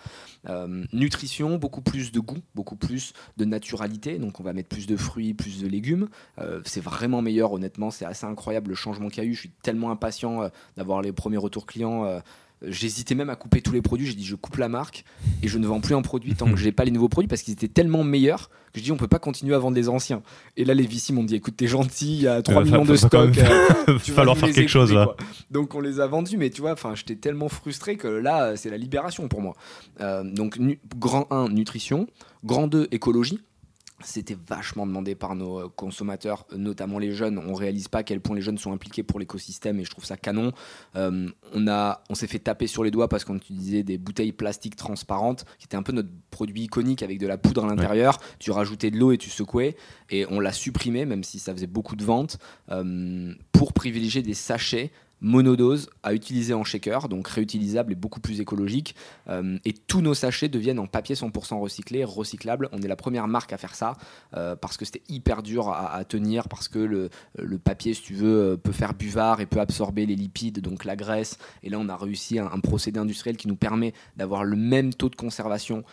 Euh, nutrition, beaucoup plus de goût, beaucoup plus de naturalité. Donc on va mettre plus de fruits, plus de légumes. Euh, c'est vraiment meilleur, honnêtement. C'est assez incroyable le changement qu'il y a eu. Je suis tellement impatient d'avoir les premiers retours clients J'hésitais même à couper tous les produits. J'ai dit je coupe la marque et je ne vends plus un produit tant que j'ai pas les nouveaux produits parce qu'ils étaient tellement meilleurs que je dis on peut pas continuer à vendre les anciens. Et là les VC m'ont dit écoute t'es gentil, il y a 3 millions de stocks. Euh, tu vas falloir faire quelque chose là. Donc on les a vendus mais tu vois enfin j'étais tellement frustré que là c'est la libération pour moi. Euh, donc grand 1 nutrition, grand 2 écologie c'était vachement demandé par nos euh, consommateurs, notamment les jeunes. On réalise pas à quel point les jeunes sont impliqués pour l'écosystème et je trouve ça canon. Euh, on a, on s'est fait taper sur les doigts parce qu'on utilisait des bouteilles plastiques transparentes, qui était un peu notre produit iconique avec de la poudre à l'intérieur. Tu rajoutais de l'eau et tu secouais. Et on l'a supprimé, même si ça faisait beaucoup de ventes, euh, pour privilégier des sachets monodose à utiliser en shaker, donc réutilisable et beaucoup plus écologique. Euh, et tous nos sachets deviennent en papier 100% recyclé, recyclable. On est la première marque à faire ça euh, parce que c'était hyper dur à, tenir, parce que le, papier, si tu veux, euh, peut faire buvard et peut absorber les lipides, donc la graisse. Et là, on a réussi un, procédé industriel qui nous permet d'avoir le même taux de conservation,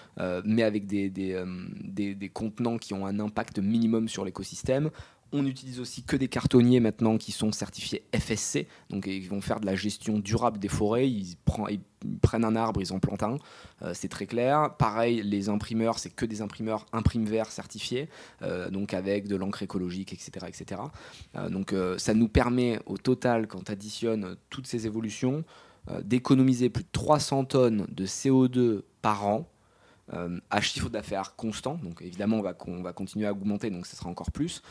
mais avec des contenants qui ont un impact minimum sur l'écosystème. On utilise aussi que des cartonniers maintenant qui sont certifiés FSC, donc ils vont faire de la gestion durable des forêts. Ils, prennent un arbre, ils en plantent un, euh, c'est très clair. Pareil, les imprimeurs, c'est que des imprimeurs imprime vert certifiés, euh, donc avec de l'encre écologique, etc. etc. Euh, donc ça nous permet au total, quand tu additionnes toutes ces évolutions, d'économiser plus de 300 tonnes de CO2 par an à chiffre d'affaires constant. Donc évidemment, on va, on va continuer à augmenter, donc ce sera encore plus.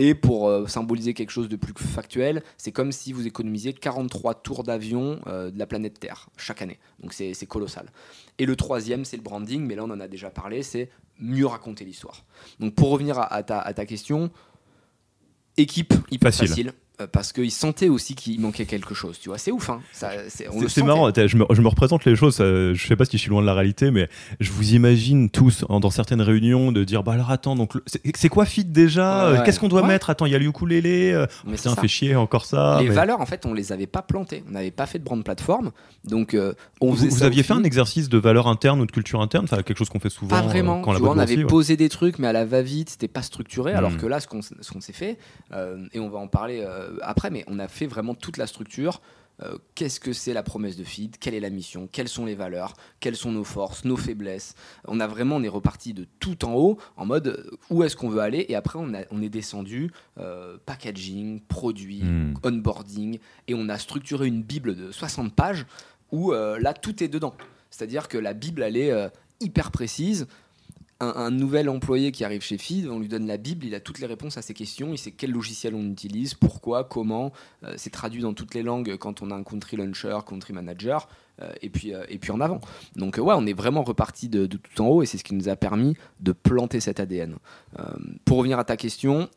Et pour euh, symboliser quelque chose de plus factuel, c'est comme si vous économisiez 43 tours d'avion euh, de la planète Terre chaque année. Donc c'est colossal. Et le troisième, c'est le branding, mais là on en a déjà parlé, c'est mieux raconter l'histoire. Donc pour revenir à, ta, à ta, question, équipe hyper facile parce qu'ils sentaient aussi qu'il manquait quelque chose. Tu vois, c'est ouf. Hein c'est marrant. Je me, je me, représente les choses. je sais pas si je suis loin de la réalité, mais je vous imagine tous dans certaines réunions de dire bah alors attends donc c'est quoi fit déjà Qu'est-ce qu'on doit mettre Attends, il y a l'ukulélé. Euh, mais ça fait chier encore ça. Les valeurs en fait, on les avait pas plantées. On n'avait pas fait de brand plateforme. Donc euh, on vous, vous aviez fait un exercice de valeur interne ou de culture interne, enfin quelque chose qu'on fait souvent. Pas vraiment. Quand tu vois, on avait posé des trucs, mais à la va-vite, c'était pas structuré. Alors hmm. que là, ce qu'on s'est fait, et on va en parler euh, après, mais on a fait vraiment toute la structure. Euh, qu'est-ce que c'est la promesse de feed, quelle est la mission, quelles sont les valeurs, quelles sont nos forces, nos faiblesses? On a vraiment, on est reparti de tout en haut en mode euh, où est-ce qu'on veut aller? Et après on, a, on est descendu packaging, produit, hmm. onboarding et on a structuré une bible de 60 pages où là tout est dedans. C'est-à-dire que la bible elle est hyper précise un, nouvel employé qui arrive chez FID, on lui donne la Bible, il a toutes les réponses à ses questions, il sait quel logiciel on utilise, pourquoi, comment. Euh, c'est traduit dans toutes les langues quand on a un country launcher, country manager, euh, et, puis, euh, et puis en avant. Donc ouais, on est vraiment reparti de, tout en haut et c'est ce qui nous a permis de planter cet ADN. pour revenir à ta question,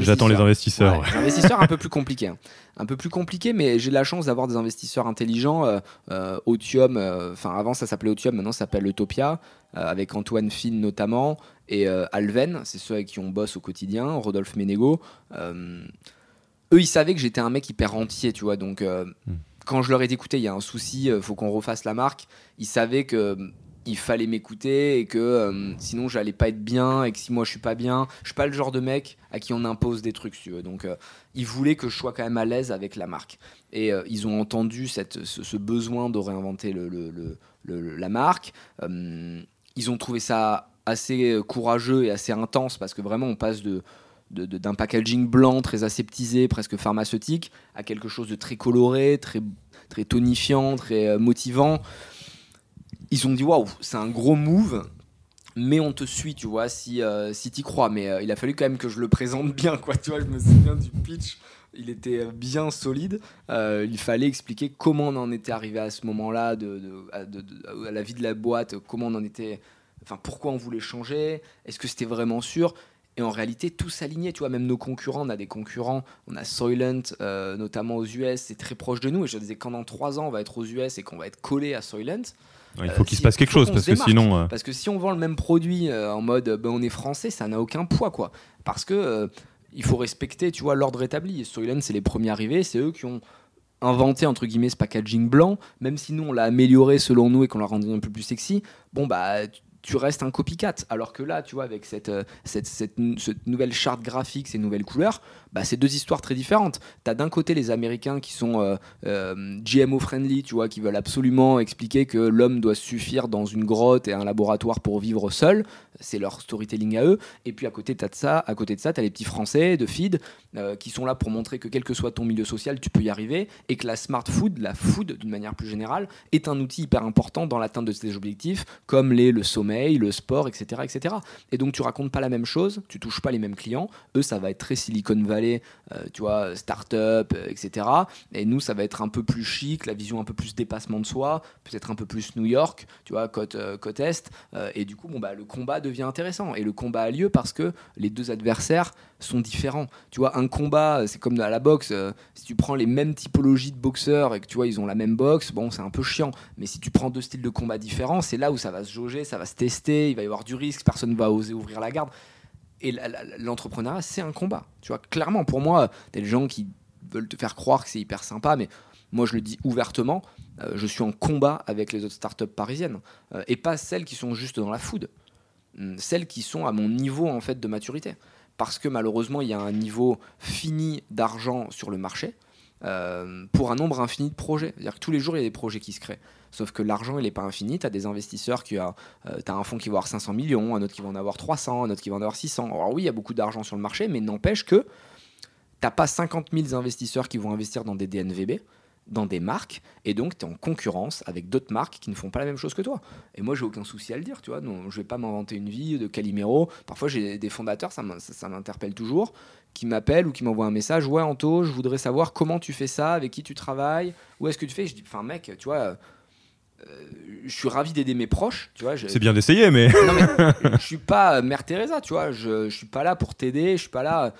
J'attends les investisseurs. les investisseurs un peu plus compliqués. Hein. Un peu plus compliqué, mais j'ai la chance d'avoir des investisseurs intelligents. Euh, euh Otium, euh, enfin avant ça s'appelait Otium, maintenant ça s'appelle Utopia, euh, avec Antoine Finn notamment, et Alven, c'est ceux avec qui on bosse au quotidien, Rodolphe Ménégo. eux, ils savaient que j'étais un mec hyper entier, tu vois, donc... Hmm. Quand je leur ai dit, écoutez, il y a un souci, il faut qu'on refasse la marque, ils savaient que il fallait m'écouter et que euh, sinon j'allais pas être bien et que si moi je suis pas bien, je suis pas le genre de mec à qui on impose des trucs, tu. Donc euh, ils voulaient que je sois quand même à l'aise avec la marque. Et euh, ils ont entendu cette, ce, besoin de réinventer le, le, la marque. ils ont trouvé ça assez courageux et assez intense parce que vraiment on passe de d'un packaging blanc très aseptisé, presque pharmaceutique, à quelque chose de très coloré, très, très tonifiant, très motivant ils ont dit waouh, c'est un gros move. Mais on te suit, tu vois, si, euh, si t'y crois. Mais euh, il a fallu quand même que je le présente bien, quoi. Tu vois, je me souviens du pitch il était bien solide. Euh, il fallait expliquer comment on en était arrivé à ce moment-là, de, à, la vie de la boîte, comment on en était, enfin pourquoi on voulait changer, est-ce que c'était vraiment sûr? Et en réalité, tout s'alignait. Tu vois, même nos concurrents, on a des concurrents. On a Soylent, notamment aux US, c'est très proche de nous. Et je disais, quand dans trois ans, on va être aux US et qu'on va être collé à Soylent, il faut qu'il se passe quelque chose parce que sinon. Euh, parce que si on vend le même produit euh, en mode ben, on est français, ça n'a aucun poids quoi. Parce que euh, il faut respecter, tu vois, l'ordre établi. Storyline, c'est les premiers arrivés, c'est eux qui ont inventé entre guillemets ce packaging blanc, même si nous on l'a amélioré selon nous et qu'on l'a rendu un peu plus sexy. Bon bah tu restes un copycat. Alors que là, tu vois, avec cette, cette, cette, cette nouvelle charte graphique, ces nouvelles couleurs, bah, c'est deux histoires très différentes. Tu as d'un côté les Américains qui sont euh, euh, GMO friendly, tu vois, qui veulent absolument expliquer que l'homme doit suffire dans une grotte et un laboratoire pour vivre seul. C'est leur storytelling à eux. Et puis à côté, as de ça, à côté de ça, tu as les petits Français de feed euh, qui sont là pour montrer que quel que soit ton milieu social, tu peux y arriver et que la smart food, la food d'une manière plus générale, est un outil hyper important dans l'atteinte de ces objectifs, comme les, le sommeil le sport, etc., etc. Et donc tu racontes pas la même chose, tu touches pas les mêmes clients. Eux, ça va être très Silicon Valley, tu vois, start-up, etc. Et nous, ça va être un peu plus chic, la vision un peu plus dépassement de soi, peut-être un peu plus New York, tu vois, côte, côte est. et du coup, bon, bah, le combat devient intéressant. Et le combat a lieu parce que les deux adversaires sont différents. Tu vois, un combat, c'est comme à la boxe. Euh, si tu prends les mêmes typologies de boxeurs et que tu vois, ils ont la même boxe, bon, c'est un peu chiant. Mais si tu prends deux styles de combat différents, c'est là où ça va se jauger, ça va se il va y avoir du risque, personne ne va oser ouvrir la garde. Et l'entrepreneuriat, c'est un combat. Tu vois, clairement, pour moi, t'as des gens qui veulent te faire croire que c'est hyper sympa, mais moi, je le dis ouvertement, euh, je suis en combat avec les autres startups parisiennes euh, et pas celles qui sont juste dans la food, hum, celles qui sont à mon niveau en fait de maturité parce que malheureusement, il y a un niveau fini d'argent sur le marché euh, pour un nombre infini de projets. C'est-à-dire que tous les jours, il y a des projets qui se créent. Sauf que l'argent, il n'est pas infini. Tu as des investisseurs qui ont. Euh, as un fonds qui va avoir 500 millions, un autre qui va en avoir 300, un autre qui va en avoir 600. Alors oui, il y a beaucoup d'argent sur le marché, mais n'empêche que tu n'as pas 50 000 investisseurs qui vont investir dans des DNVB dans des marques et donc tu es en concurrence avec d'autres marques qui ne font pas la même chose que toi. Et moi, j'ai aucun souci à le dire, tu vois. Non, je vais pas m'inventer une vie de Calimero. Parfois, j'ai des fondateurs, ça m'interpelle toujours, qui m'appellent ou qui m'envoient un message Ouais, Anto, je voudrais savoir comment tu fais ça, avec qui tu travailles, où est-ce que tu fais? Je dis Enfin, mec, tu vois. Euh, je suis ravi d'aider mes proches, tu vois. C'est bien d'essayer, mais. mais je suis pas Mère Teresa, tu vois. Je, je suis pas là pour t'aider, je suis pas là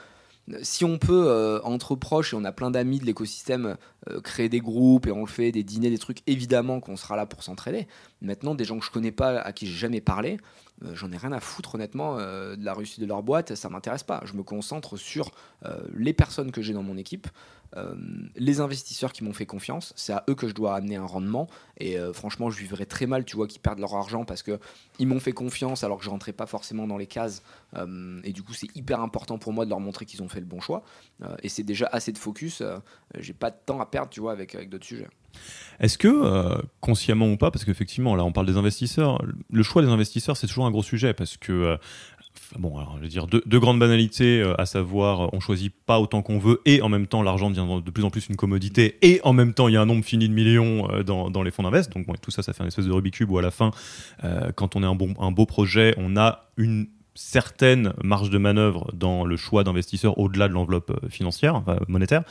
si on peut, euh, entre proches, et on a plein d'amis de l'écosystème, euh, créer des groupes et on le fait, des dîners, des trucs, évidemment qu'on sera là pour s'entraider. Maintenant, des gens que je connais pas, à qui j'ai jamais parlé, euh, j'en ai rien à foutre, honnêtement, de la réussite de leur boîte, ça m'intéresse pas. Je me concentre sur les personnes que j'ai dans mon équipe, euh, les investisseurs qui m'ont fait confiance, c'est à eux que je dois amener un rendement. Et euh, franchement, je vivrais très mal, tu vois, qu'ils perdent leur argent parce que ils m'ont fait confiance alors que je rentrais pas forcément dans les cases. Euh, et du coup, c'est hyper important pour moi de leur montrer qu'ils ont fait le bon choix. et c'est déjà assez de focus. J'ai pas de temps à perdre, tu vois, avec, avec d'autres sujets. Est-ce que, consciemment ou pas, parce qu'effectivement, là on parle des investisseurs, le choix des investisseurs c'est toujours un gros sujet parce que bon, je veux dire, deux, grandes banalités, euh, à savoir, on choisit pas autant qu'on veut, et en même temps, l'argent devient de plus en plus une commodité, et en même temps, il y a un nombre fini de millions euh, dans, les fonds d'invest. Donc, tout ça, ça fait une espèce de Rubik's où, à la fin, euh, quand on est un, bon, un beau projet, on a une certaines marges de manœuvre dans le choix d'investisseurs au-delà de l'enveloppe euh, financière, monétaire.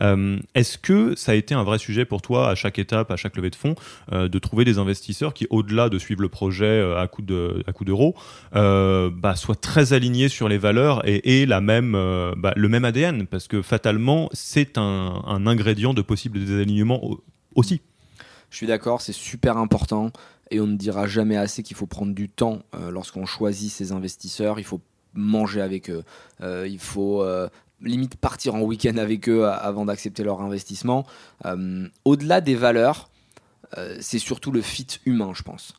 Euh, est-ce que ça a été un vrai sujet pour toi à chaque étape, à chaque levée de fonds, euh, de trouver des investisseurs qui, au-delà de suivre le projet à coup d'euros, bah, soient très alignés sur les valeurs et, la même, bah, le même ADN Parce que fatalement, c'est un ingrédient de possible désalignement aussi. Je suis d'accord, c'est super important et on ne dira jamais assez qu'il faut prendre du temps euh, lorsqu'on choisit ses investisseurs. Il faut manger avec eux. Euh, il faut euh, limite partir en week-end avec eux avant d'accepter leur investissement. Au-delà des valeurs, c'est surtout le fit humain, je pense.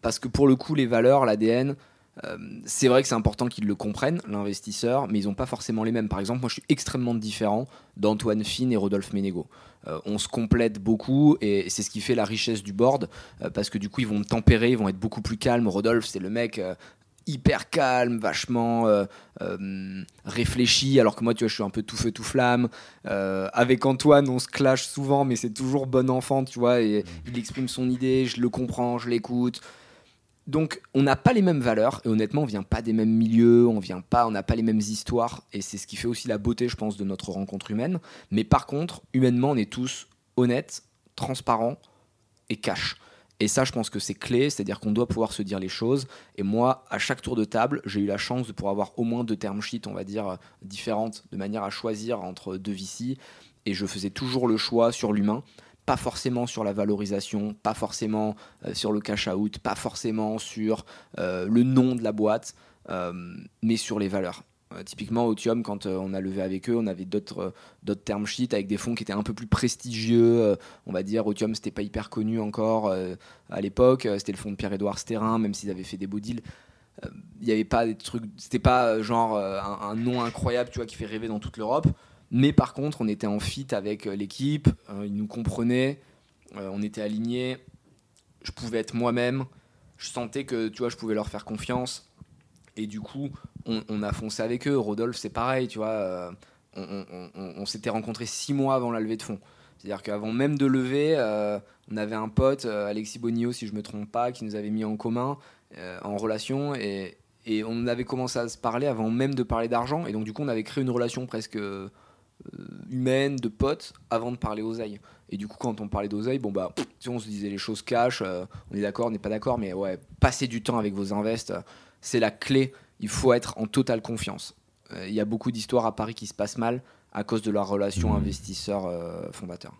parce que pour le coup, les valeurs, l'ADN, c'est vrai que c'est important qu'ils le comprennent, l'investisseur, mais ils n'ont pas forcément les mêmes. Par exemple, moi je suis extrêmement différent d'Antoine Finn et Rodolphe Ménégo. Euh, on se complète beaucoup et c'est ce qui fait la richesse du board euh, parce que du coup ils vont me tempérer, ils vont être beaucoup plus calmes. Rodolphe, c'est le mec euh, hyper calme, vachement réfléchi, alors que moi, tu vois, je suis un peu tout feu, tout flamme. avec Antoine, on se clash souvent, mais c'est toujours bon enfant, tu vois, et il exprime son idée, je le comprends, je l'écoute. Donc, on n'a pas les mêmes valeurs, et honnêtement, on vient pas des mêmes milieux, on vient pas, on n'a pas les mêmes histoires, et c'est ce qui fait aussi la beauté, je pense, de notre rencontre humaine. Mais par contre, humainement, on est tous honnêtes, transparents et cash. Et ça, je pense que c'est clé, c'est-à-dire qu'on doit pouvoir se dire les choses. Et moi, à chaque tour de table, j'ai eu la chance de pouvoir avoir au moins deux term sheets, on va dire, différentes, de manière à choisir entre deux VC. Et je faisais toujours le choix sur l'humain pas forcément sur la valorisation, pas forcément euh, sur le cash out, pas forcément sur euh, le nom de la boîte, euh, mais sur les valeurs. typiquement, Otium, quand on a levé avec eux, on avait d'autres d'autres term sheets avec des fonds qui étaient un peu plus prestigieux. on va dire, Otium, c'était pas hyper connu encore à l'époque. C'était le fonds de Pierre-Édouard Sterrin, même s'ils avaient fait des beaux deals. Il n'y avait pas des trucs, c'était pas genre un, un, nom incroyable, tu vois, qui fait rêver dans toute l'Europe. Mais par contre, on était en fit avec euh, l'équipe, euh, ils nous comprenaient, euh, on était alignés, je pouvais être moi-même, je sentais que tu vois, je pouvais leur faire confiance. Et du coup, on, a foncé avec eux. Rodolphe, c'est pareil, tu vois. on, s'était rencontrés six mois avant la levée de fonds. C'est-à-dire qu'avant même de lever, on avait un pote, Alexis Bonio, si je me trompe pas, qui nous avait mis en commun. en relation et, on avait commencé à se parler avant même de parler d'argent. Et donc, du coup, on avait créé une relation presque humaine, de potes, avant de parler aux oseille. Et du coup, quand on parlait d'oseille, bon bah, on se disait les choses cash, on est d'accord, on n'est pas d'accord, mais ouais, passez du temps avec vos invests, c'est la clé. Il faut être en totale confiance. Il y a beaucoup d'histoires à Paris qui se passent mal à cause de la relation mmh. investisseur-fondateur.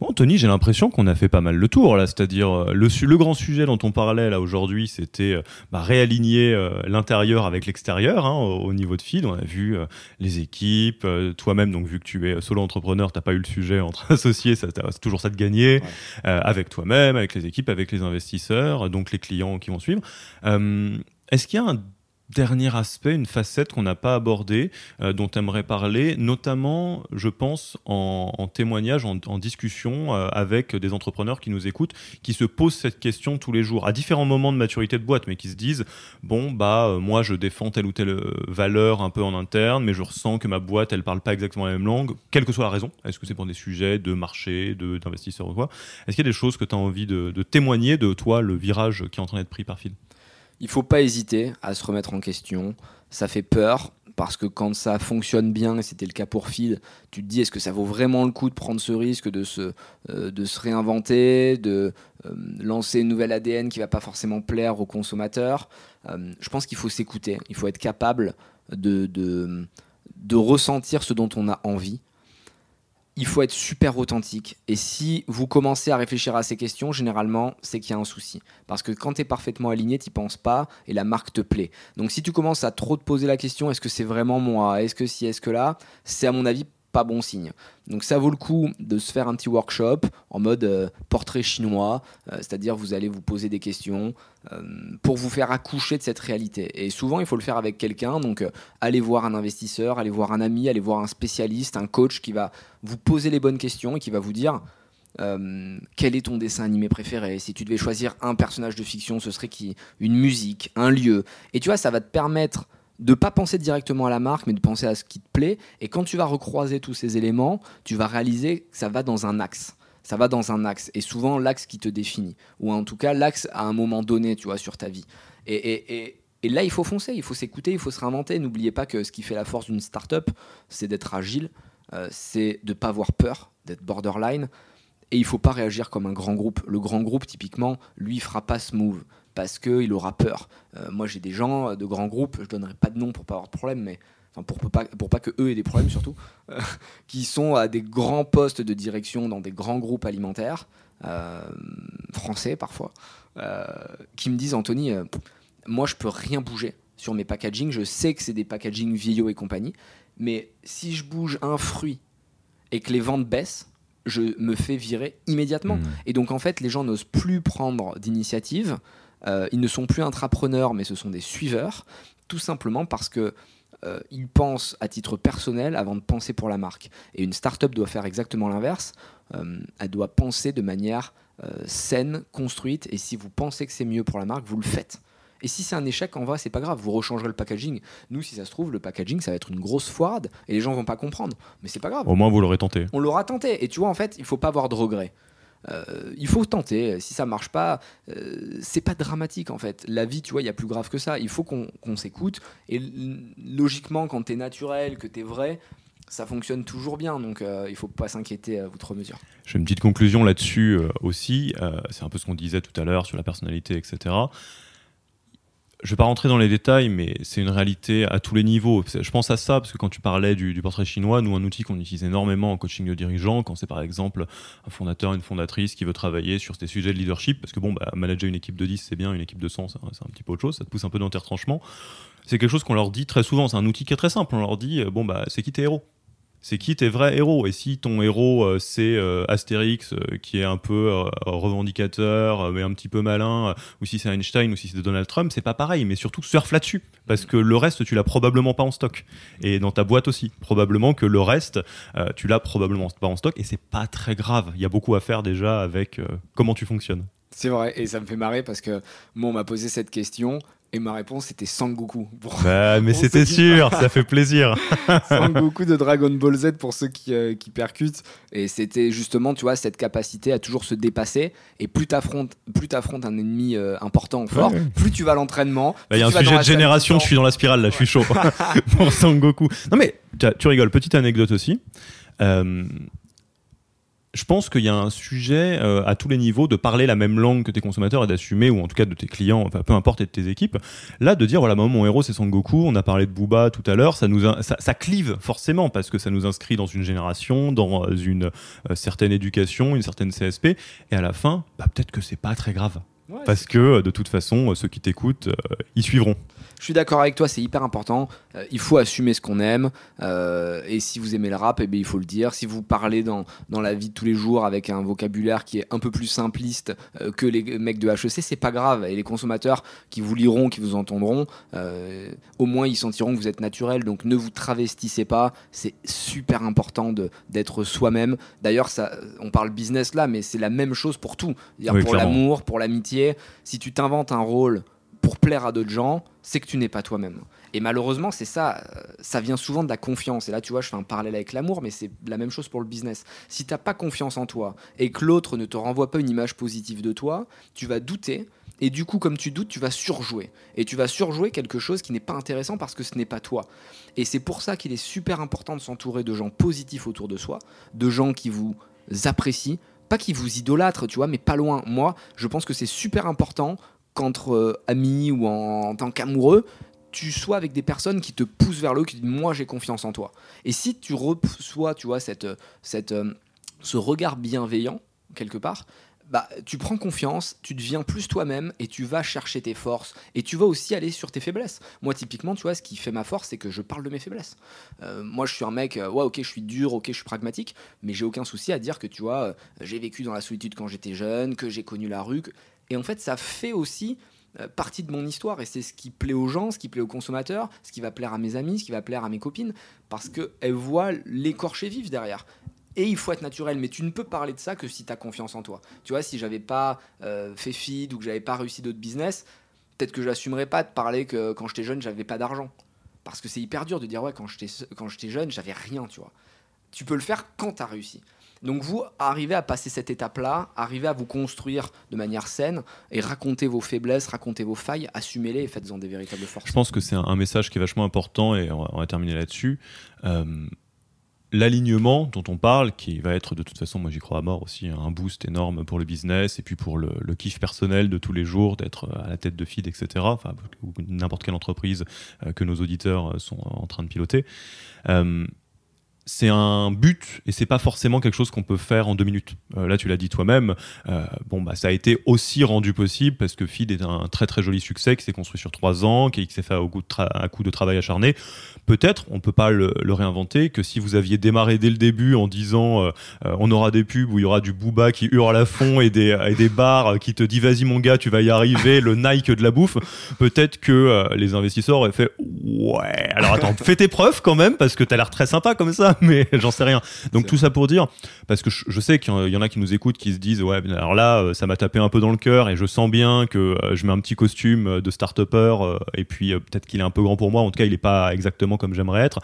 Bon, Tony, j'ai l'impression qu'on a fait pas mal le tour là, c'est-à-dire euh, le, le, grand sujet dont on parlait là aujourd'hui, c'était euh, bah, réaligner euh, l'intérieur avec l'extérieur hein, au, niveau de feed. On a vu les équipes, toi-même, donc vu que tu es solo entrepreneur, t'as pas eu le sujet entre associés, c'est toujours ça de gagner, avec toi-même, avec les équipes, avec les investisseurs, donc les clients qui vont suivre. Est-ce qu'il y a un dernier aspect, une facette qu'on n'a pas abordée, euh, dont aimerais parler, notamment, je pense, en, témoignage, en, discussion euh, avec des entrepreneurs qui nous écoutent, qui se posent cette question tous les jours, à différents moments de maturité de boîte, mais qui se disent, bon, bah, euh, moi, je défends telle ou telle valeur un peu en interne, mais je ressens que ma boîte, elle parle pas exactement la même langue, quelle que soit la raison. Est-ce que c'est pour des sujets de marché, d'investisseurs ou quoi? Est-ce qu'il y a des choses que tu as envie de, de témoigner de toi, le virage qui est en train d'être pris par Phil? Il faut pas hésiter à se remettre en question. Ça fait peur parce que quand ça fonctionne bien, et c'était le cas pour Phil, tu te dis est-ce que ça vaut vraiment le coup de prendre ce risque de se, euh, de se réinventer, de euh, lancer une nouvelle ADN qui va pas forcément plaire aux consommateurs? Euh, je pense qu'il faut s'écouter, il faut être capable de, de, de ressentir ce dont on a envie il faut être super authentique. Et si vous commencez à réfléchir à ces questions, généralement, c'est qu'il y a un souci. Parce que quand tu es parfaitement aligné, tu penses pas et la marque te plaît. Donc si tu commences à trop te poser la question, est-ce que c'est vraiment moi? Est-ce que si, est-ce que là? C'est à mon avis pas bon signe. Donc ça vaut le coup de se faire un petit workshop en mode euh, portrait chinois, euh, c'est-à-dire vous allez vous poser des questions euh, pour vous faire accoucher de cette réalité. Et souvent il faut le faire avec quelqu'un, donc allez voir un investisseur, allez voir un ami, allez voir un spécialiste, un coach qui va vous poser les bonnes questions et qui va vous dire quel est ton dessin animé préféré? Si tu devais choisir un personnage de fiction, ce serait qui? Une musique, un lieu. Et tu vois, ça va te permettre de pas penser directement à la marque, mais de penser à ce qui te plaît. Et quand tu vas recroiser tous ces éléments, tu vas réaliser que ça va dans un axe. Ça va dans un axe. Et souvent, l'axe qui te définit. Ou en tout cas, l'axe à un moment donné, tu vois, sur ta vie. Et, là, il faut foncer, il faut s'écouter, il faut se réinventer. N'oubliez pas que ce qui fait la force d'une startup, c'est d'être agile, euh, c'est de ne pas avoir peur, d'être borderline. Et il faut pas réagir comme un grand groupe. Le grand groupe, typiquement, lui, fera pas ce move parce qu'il aura peur. Euh, moi, j'ai des gens de grands groupes, je donnerai pas de nom pour pas avoir de problème, mais enfin pour, pas, pour pas que eux aient des problèmes surtout, euh, qui sont à des grands postes de direction dans des grands groupes alimentaires, euh, français parfois, qui me disent Anthony, moi je peux rien bouger sur mes packaging, je sais que c'est des packaging vieillots et compagnie, mais si je bouge un fruit et que les ventes baissent, je me fais virer immédiatement. Mmh. Et donc en fait, les gens n'osent plus prendre d'initiative. Euh, ils ne sont plus intrapreneurs, mais ce sont des suiveurs, tout simplement parce que euh, ils pensent à titre personnel avant de penser pour la marque. Et une startup doit faire exactement l'inverse. Euh, elle doit penser de manière saine, construite. Et si vous pensez que c'est mieux pour la marque, vous le faites. Et si c'est un échec, en vrai, c'est pas grave, vous rechangerez le packaging. Nous, si ça se trouve, le packaging, ça va être une grosse foirade et les gens vont pas comprendre. Mais c'est pas grave. Au moins, vous l'aurez tenté. On l'aura tenté. Et tu vois, en fait, il faut pas avoir de regrets. Euh, il faut tenter. Si ça marche pas, euh, c'est pas dramatique en fait. La vie, tu vois, il y a plus grave que ça. Il faut qu'on s'écoute. Et logiquement, quand tu es naturel, que tu es vrai, ça fonctionne toujours bien, donc euh, il faut pas s'inquiéter à votre mesure. J'ai une petite conclusion là-dessus aussi. c'est un peu ce qu'on disait tout à l'heure sur la personnalité, etc je vais pas rentrer dans les détails, mais c'est une réalité à tous les niveaux. Je pense à ça parce que quand tu parlais du, portrait chinois, nous, un outil qu'on utilise énormément en coaching de dirigeants, quand c'est par exemple un fondateur, une fondatrice qui veut travailler sur ces sujets de leadership, parce que bon, bah, manager une équipe de 10, c'est bien, une équipe de 100, c'est un petit peu autre chose, ça te pousse un peu dans tes retranchements. C'est quelque chose qu'on leur dit très souvent, c'est un outil qui est très simple. On leur dit, euh, bon, bah, c'est qui tes héros? C'est qui tes vrais héros? Et si ton héros, euh, c'est euh, Astérix, euh, qui est un peu revendicateur, mais un petit peu malin, ou si c'est Einstein, ou si c'est Donald Trump, c'est pas pareil. Mais surtout, surfe là-dessus. Parce que le reste, tu l'as probablement pas en stock. Et dans ta boîte aussi. Probablement que le reste, tu l'as probablement pas en stock. Et c'est pas très grave. Il y a beaucoup à faire déjà avec comment tu fonctionnes. C'est vrai, et ça me fait marrer parce que moi, on m'a posé cette question Et ma réponse c'était Sangoku. Bah, mais c'était sûr, ça fait plaisir. Sangoku de Dragon Ball Z pour ceux qui, euh, qui percutent. Et c'était justement, tu vois, cette capacité à toujours se dépasser. Et plus tu affrontes, plus affrontes un ennemi euh, important, fort, plus tu vas à l'entraînement. Il y a un sujet de génération, je suis dans la spirale là, je suis chaud pour Sangoku. Non mais tu rigoles, petite anecdote aussi. Euh, je pense qu'il y a un sujet euh, à tous les niveaux de parler la même langue que tes consommateurs et d'assumer, ou en tout cas de tes clients, enfin, peu importe, et de tes équipes. Là, de dire, voilà, mon héros, c'est Sangoku, on a parlé de Booba tout à l'heure, ça, nous ça, clive forcément, parce que ça nous inscrit dans une génération, dans une euh, certaine éducation, une certaine CSP, et à la fin, bah, peut-être que c'est pas très grave. Parce que de toute façon, ceux qui t'écoutent, ils suivront. Je suis d'accord avec toi, c'est hyper important. Euh, il faut assumer ce qu'on aime. Euh, et si vous aimez le rap, eh bien, il faut le dire. Si vous parlez dans, dans la vie de tous les jours avec un vocabulaire qui est un peu plus simpliste euh, que les mecs de HEC, c'est pas grave. Et les consommateurs qui vous liront, qui vous entendront, au moins ils sentiront que vous êtes naturel. Donc ne vous travestissez pas. C'est super important d'être soi-même. D'ailleurs, on parle business là, mais c'est la même chose pour tout. pour l'amour, pour l'amitié. Si tu t'inventes un rôle pour plaire à d'autres gens, c'est que tu n'es pas toi-même. Et malheureusement, c'est ça, euh, ça vient souvent de la confiance. Et là, tu vois, je fais un parallèle avec l'amour, mais c'est la même chose pour le business. Si tu n'as pas confiance en toi et que l'autre ne te renvoie pas une image positive de toi, tu vas douter. Et du coup, comme tu doutes, tu vas surjouer. Et tu vas surjouer quelque chose qui n'est pas intéressant parce que ce n'est pas toi. Et c'est pour ça qu'il est super important de s'entourer de gens positifs autour de soi, de gens qui vous apprécient, pas qui vous idolâtrent, tu vois, mais pas loin. Moi, je pense que c'est super important qu'entre euh, amis ou en, tant qu'amoureux, tu sois avec des personnes qui te poussent vers le qui disent moi j'ai confiance en toi. Et si tu reçois, tu vois, cette, cette, euh, ce regard bienveillant quelque part, bah, tu prends confiance, tu deviens plus toi-même et tu vas chercher tes forces et tu vas aussi aller sur tes faiblesses. Moi, typiquement, tu vois, ce qui fait ma force, c'est que je parle de mes faiblesses. Euh, moi, je suis un mec, ouais, ok, je suis dur, ok, je suis pragmatique, mais j'ai aucun souci à dire que, tu vois, j'ai vécu dans la solitude quand j'étais jeune, que j'ai connu la rue, et en fait, ça fait aussi euh, partie de mon histoire et c'est ce qui plaît aux gens, ce qui plaît aux consommateurs, ce qui va plaire à mes amis, ce qui va plaire à mes copines, parce qu'elles voient l'écorché vif derrière. Et il faut être naturel, mais tu ne peux parler de ça que si tu as confiance en toi. Tu vois, si j'avais pas euh, fait feed ou que j'avais pas réussi d'autres business, peut-être que j'assumerais pas de parler que quand j'étais jeune, j'avais pas d'argent. Parce que c'est hyper dur de dire, ouais, quand j'étais jeune, j'avais rien, tu vois. Tu peux le faire quand tu as réussi. Donc vous arrivez à passer cette étape-là, arrivez à vous construire de manière saine et raconter vos faiblesses, raconter vos failles, assumez-les et faites-en des véritables forces. Je pense que c'est un, message qui est vachement important et on va, terminer là-dessus. Euh, l'alignement dont on parle, qui va être de toute façon, moi j'y crois à mort aussi, un boost énorme pour le business et puis pour le, kiff personnel de tous les jours, d'être à la tête de feed, etc. Enfin, n'importe quelle entreprise euh, que nos auditeurs sont en train de piloter. Euh, c'est un but et c'est pas forcément quelque chose qu'on peut faire en deux minutes. Euh, là, tu l'as dit toi-même. Euh, bon, bah, ça a été aussi rendu possible parce que Feed est un très très joli succès qui s'est construit sur trois ans, qui s'est fait au coup de un coup de travail acharné. Peut-être, on peut pas le, réinventer, que si vous aviez démarré dès le début en disant euh, on aura des pubs où il y aura du booba qui hurle à fond et des, bars qui te dit vas-y mon gars, tu vas y arriver, le Nike de la bouffe, peut-être que les investisseurs auraient fait ouais, alors attends, fais tes preuves quand même parce que tu as l'air très sympa comme ça. mais j'en sais rien. Donc tout ça pour dire, parce que je, sais qu'il y en a qui nous écoutent, qui se disent ouais, alors là, euh, ça m'a tapé un peu dans le cœur et je sens bien que euh, je mets un petit costume euh, de start-upper et puis peut-être qu'il est un peu grand pour moi. En tout cas, il n'est pas exactement comme j'aimerais être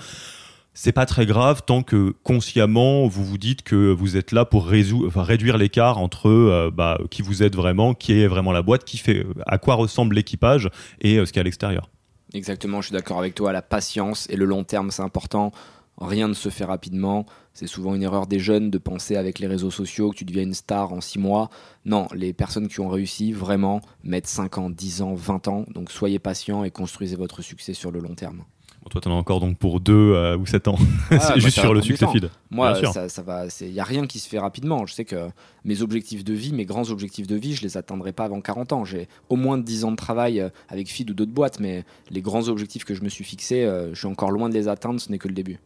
c'est pas très grave tant que consciemment vous vous dites que vous êtes là pour réduire l'écart entre bah, qui vous êtes vraiment, qui est vraiment la boîte, qui fait à quoi ressemble l'équipage et ce qu'il y a à l'extérieur. Exactement, je suis d'accord avec toi. La patience et le long terme, c'est important. Rien ne se fait rapidement. C'est souvent une erreur des jeunes de penser avec les réseaux sociaux que tu deviens une star en 6 mois. Non, les personnes qui ont réussi vraiment mettent 5 ans, 10 ans, 20 ans. Donc soyez patients et construisez votre succès sur le long terme. Bon, toi, tu en as encore donc pour 2 euh, ou 7 ans. Ah, c'est juste sur le succès feed. Moi, ça, ça va. Il n'y a rien qui se fait rapidement. Je sais que mes objectifs de vie, mes grands objectifs de vie, je les atteindrai pas avant 40 ans. J'ai au moins 10 ans de travail euh, avec feed ou d'autres boîtes, mais les grands objectifs que je me suis fixés, euh, je suis encore loin de les atteindre. Ce n'est que le début.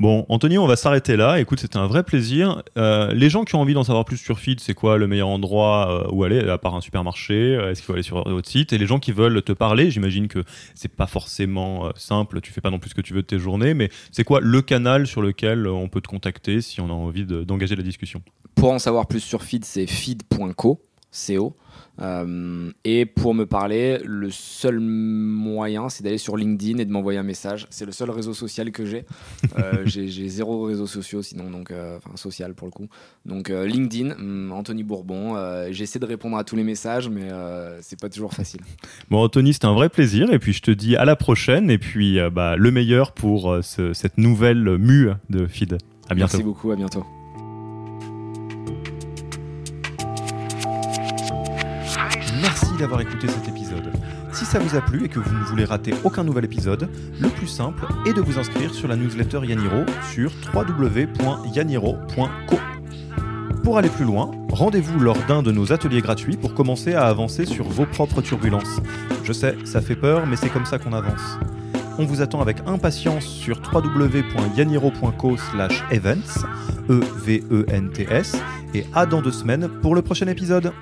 Bon, Anthony, on va s'arrêter là. Écoute, c'était un vrai plaisir. Euh, les gens qui ont envie d'en savoir plus sur Feed, c'est quoi le meilleur endroit euh, où aller, à part un supermarché euh, Est-ce qu'il faut aller sur votre site? Et les gens qui veulent te parler, j'imagine que c'est pas forcément simple. Tu fais pas non plus ce que tu veux de tes journées, mais c'est quoi le canal sur lequel on peut te contacter si on a envie d'engager la discussion? Pour en savoir plus sur Feed, c'est feed.co CO. Euh, et pour me parler, le seul moyen, c'est d'aller sur LinkedIn et de m'envoyer un message. C'est le seul réseau social que j'ai. Euh, j'ai zéro réseau social sinon, donc euh, enfin social pour le coup. Donc LinkedIn, hum, Anthony Bourbon. J'essaie de répondre à tous les messages, mais c'est pas toujours facile. Bon, Anthony, c'était un vrai plaisir. Et puis je te dis à la prochaine. Et puis bah, le meilleur pour cette nouvelle mue de Feed. À bientôt. Merci beaucoup. À bientôt. D'avoir écouté cet épisode. Si ça vous a plu et que vous ne voulez rater aucun nouvel épisode, le plus simple est de vous inscrire sur la newsletter Yaniro sur www.yaniro.co. Pour aller plus loin, rendez-vous lors d'un de nos ateliers gratuits pour commencer à avancer sur vos propres turbulences. Je sais, ça fait peur, mais c'est comme ça qu'on avance. On vous attend avec impatience sur www.yaniro.co/events, E-V-E-N-T-S, et à dans deux semaines pour le prochain épisode.